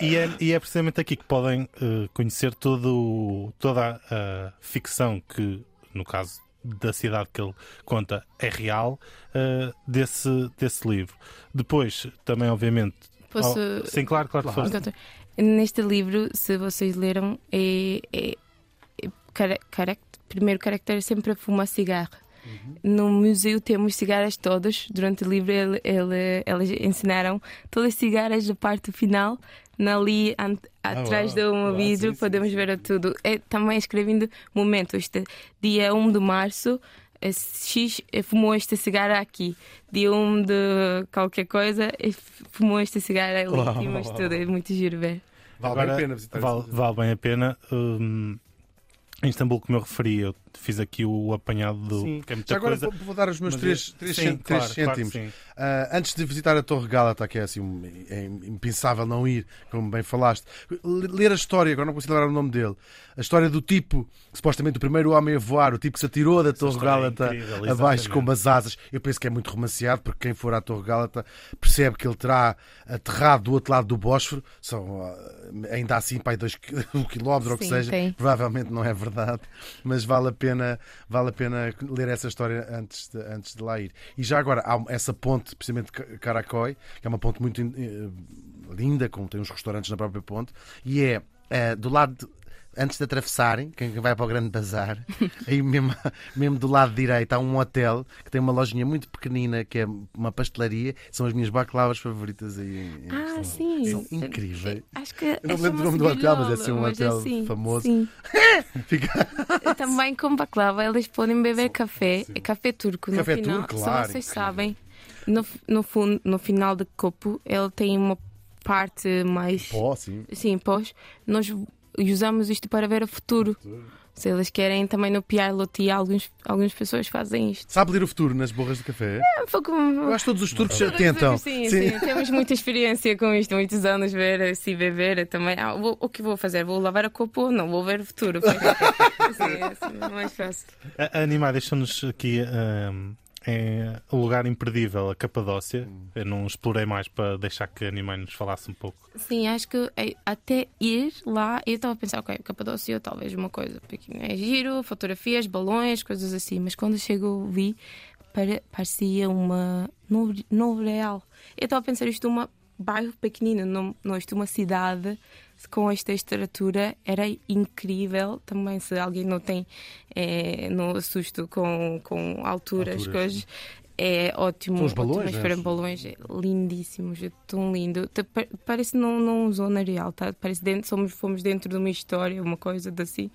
Speaker 3: E é, e é precisamente aqui que podem eh, conhecer todo, toda a, a ficção que, no caso da cidade que ele conta, é real, eh, desse, desse livro. Depois, também, obviamente.
Speaker 4: Posso.
Speaker 3: Oh, sim, claro, claro.
Speaker 2: Claro.
Speaker 4: Neste livro, se vocês leram, é, é, é cara- carac- primeiro caractere é sempre a fumar cigarro. No museu temos cigarras todas. Durante o livro, ele, ele- eles ensinaram todas as cigarras da parte final. Ali an- atrás
Speaker 2: uau.
Speaker 4: do meu
Speaker 2: Uau,
Speaker 4: vidro podemos ver tudo. É também escrevendo momento. Este dia 1 de março, eh, X eh, fumou esta cigarra aqui. Dia 1 de qualquer coisa, eh, fumou esta cigarra ali.
Speaker 2: Uau,
Speaker 4: Temos
Speaker 2: uau,
Speaker 4: tudo. É muito giro ver.
Speaker 2: Vale
Speaker 3: Agora,
Speaker 2: bem a pena visitar
Speaker 3: vale, vale bem a pena. Hum, em Istambul, como eu referi, eu fiz aqui o apanhado do.
Speaker 2: Sim.
Speaker 3: É
Speaker 2: Já agora
Speaker 3: coisa.
Speaker 2: vou, vou dar os meus
Speaker 3: mas
Speaker 2: 3
Speaker 3: é- sim, claro, claro
Speaker 2: Ah, antes de visitar a Torre Gálata, que é assim um- é impensável não ir, como bem falaste, ler a história, agora não consigo lembrar o nome dele, a história do tipo, supostamente o primeiro homem a voar, o tipo que se atirou da Torre
Speaker 3: é
Speaker 2: Gálata
Speaker 3: incrível,
Speaker 2: abaixo com umas asas. Eu penso que é muito romanceado, porque quem for à Torre Gálata percebe que ele terá aterrado do outro lado do Bósforo, são ah, ainda assim para aí dois, um quilómetro ou o que seja,
Speaker 4: tem.
Speaker 2: provavelmente não é verdade, mas vale a pena, vale a pena ler essa história antes de, antes de lá ir. E já agora, há essa ponte ponte, precisamente Ca- Caracói, que é uma ponte muito eh, linda, com, tem uns restaurantes na própria ponte, e é eh, do lado. de- Antes de atravessarem, quem vai para o Grande Bazar, aí mesmo, mesmo do lado direito há um hotel que tem uma lojinha muito pequenina que é uma pastelaria. São as minhas baclavas favoritas aí.
Speaker 4: Ah,
Speaker 2: Portugal.
Speaker 4: sim.
Speaker 2: São incríveis.
Speaker 4: Acho que.
Speaker 2: Eu não me lembro do nome do hotel, mas é assim um hotel famoso.
Speaker 4: Sim.
Speaker 2: Fica...
Speaker 4: Também com baklava, eles podem beber café, é café turco.
Speaker 2: Café
Speaker 4: no final,
Speaker 2: turco,
Speaker 4: só
Speaker 2: claro,
Speaker 4: vocês
Speaker 2: incrível.
Speaker 4: sabem, no, no, fundo, no final do copo, ele tem uma parte mais.
Speaker 2: Pó, sim.
Speaker 4: Sim, pós. Nós usamos isto para ver o futuro. Se eles querem também no Pilote, alguns, algumas pessoas fazem isto.
Speaker 2: Sabe ler o futuro nas borras de café?
Speaker 4: É um pouco.
Speaker 2: Eu acho que todos os turcos tentam.
Speaker 4: Sim, sim, temos muita experiência com isto, muitos anos ver se beber também. Ah, vou- o que vou fazer? Vou lavar a copo ou não? Vou ver o futuro. sim, é assim, mais fácil.
Speaker 3: A, a Animar deixou-nos aqui ahm, em um lugar imperdível, a Capadócia. Eu não explorei mais para deixar que a nos falasse um pouco.
Speaker 4: Sim, acho que eh, até ir lá, eu estava a pensar, ok, Capadócia, talvez uma coisa pequena. É giro, fotografias, balões, coisas assim. Mas quando chegou, vi, pare- parecia uma novo, real. Eu estava a pensar, isto é um bairro pequenino, não, não isto é uma cidade com esta estrutura. Era incrível também, se alguém não tem, eh, não assusto com, com alturas,
Speaker 2: Alturas,
Speaker 4: coisas. É ótimo.
Speaker 2: São os balões, né?
Speaker 4: balões é lindíssimos, é tão lindo. Pa- Parece não, não zona real, tá? Parece dentro, somos, fomos dentro de uma história, uma coisa assim.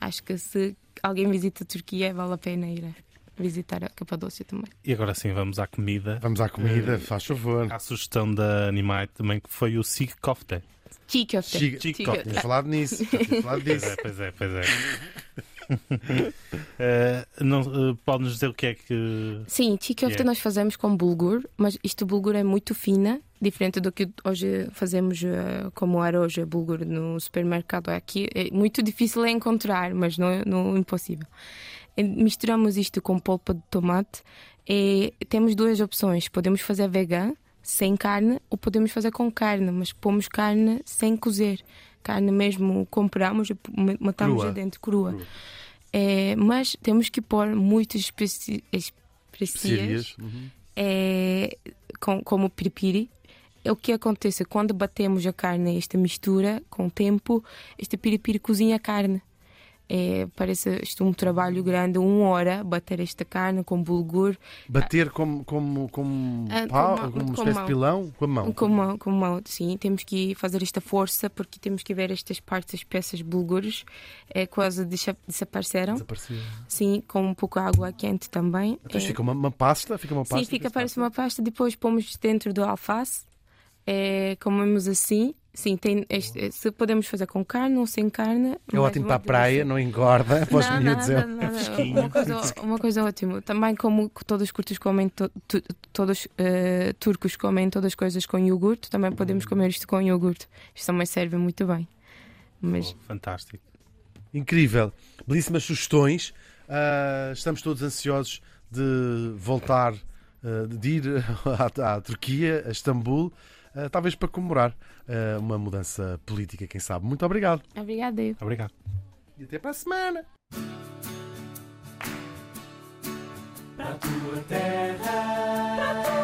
Speaker 4: Acho que se alguém visita a Turquia, vale a pena ir a visitar a Capadócia também.
Speaker 3: E agora sim, vamos à comida.
Speaker 2: Vamos à comida,
Speaker 3: Eh,
Speaker 2: faz favor.
Speaker 3: À sugestão da Animai também, que foi o Sig Kofte.
Speaker 4: Chica-
Speaker 2: Chica- Tínhamos falado nisso. falado
Speaker 3: Pois
Speaker 2: disso.
Speaker 3: é, pois é, pois é. Eh, não, eh, Pode-nos dizer o que é que.
Speaker 4: Sim, chickofte
Speaker 3: Yeah.
Speaker 4: nós fazemos com bulgur, mas isto bulgur é muito fina, diferente do que hoje fazemos eh, como era hoje bulgur no supermercado aqui. É muito difícil encontrar, mas não é não é impossível. E Misturamos isto com polpa de tomate e temos duas opções. Podemos fazer vegan, sem carne, ou podemos fazer com carne, mas pomos carne sem cozer. Carne mesmo compramos e matamos
Speaker 2: Crua.
Speaker 4: dentro crua.
Speaker 2: Crua.
Speaker 4: É, mas temos que pôr muitas especi
Speaker 2: Especiarias. Uhum.
Speaker 4: é, com, como piripiri. É o que acontece quando batemos a carne, esta mistura, com o tempo, este piripiri cozinha a carne. É, parece isto um trabalho grande, uma hora, bater esta carne com bulgur,
Speaker 2: Bater como, como, como,
Speaker 4: Ah,
Speaker 2: pau,
Speaker 4: com
Speaker 2: como uma
Speaker 4: com
Speaker 2: espécie
Speaker 4: mão.
Speaker 2: de pilão? Com a mão.
Speaker 4: com mão, com mão, sim. Temos que fazer esta força porque temos que ver estas partes, as peças bulgures, é, quase desapareceram.
Speaker 2: Desapareceu.
Speaker 4: Sim, com um pouco de água quente também.
Speaker 2: Então
Speaker 4: É,
Speaker 2: fica uma, uma pasta? Fica uma pasta
Speaker 4: Sim, fica, parece
Speaker 2: passa.
Speaker 4: uma pasta. Depois pomos dentro do alface. É, comemos assim. Sim, tem este- se podemos fazer com carne ou sem carne.
Speaker 2: É ótimo para a praia,
Speaker 4: delícia.
Speaker 2: não engorda. Para os miúdos
Speaker 4: nada,
Speaker 2: é
Speaker 4: nada.
Speaker 3: fresquinho.
Speaker 4: Uma coisa, uma coisa ótima. Também como todos os curtos comem, to- tu- todos eh, turcos comem todas as coisas com iogurte, também podemos comer isto com iogurte. Isto também serve muito bem. Mas
Speaker 3: Oh, fantástico.
Speaker 2: Incrível. Belíssimas sugestões. Ah, estamos todos ansiosos de voltar, ah, de ir à, à Turquia, a Istambul, ah, talvez para comemorar ah, uma mudança política, quem sabe. Muito obrigado.
Speaker 4: obrigada. eu.
Speaker 3: Obrigado.
Speaker 2: E até para a semana.
Speaker 1: Para a tua terra.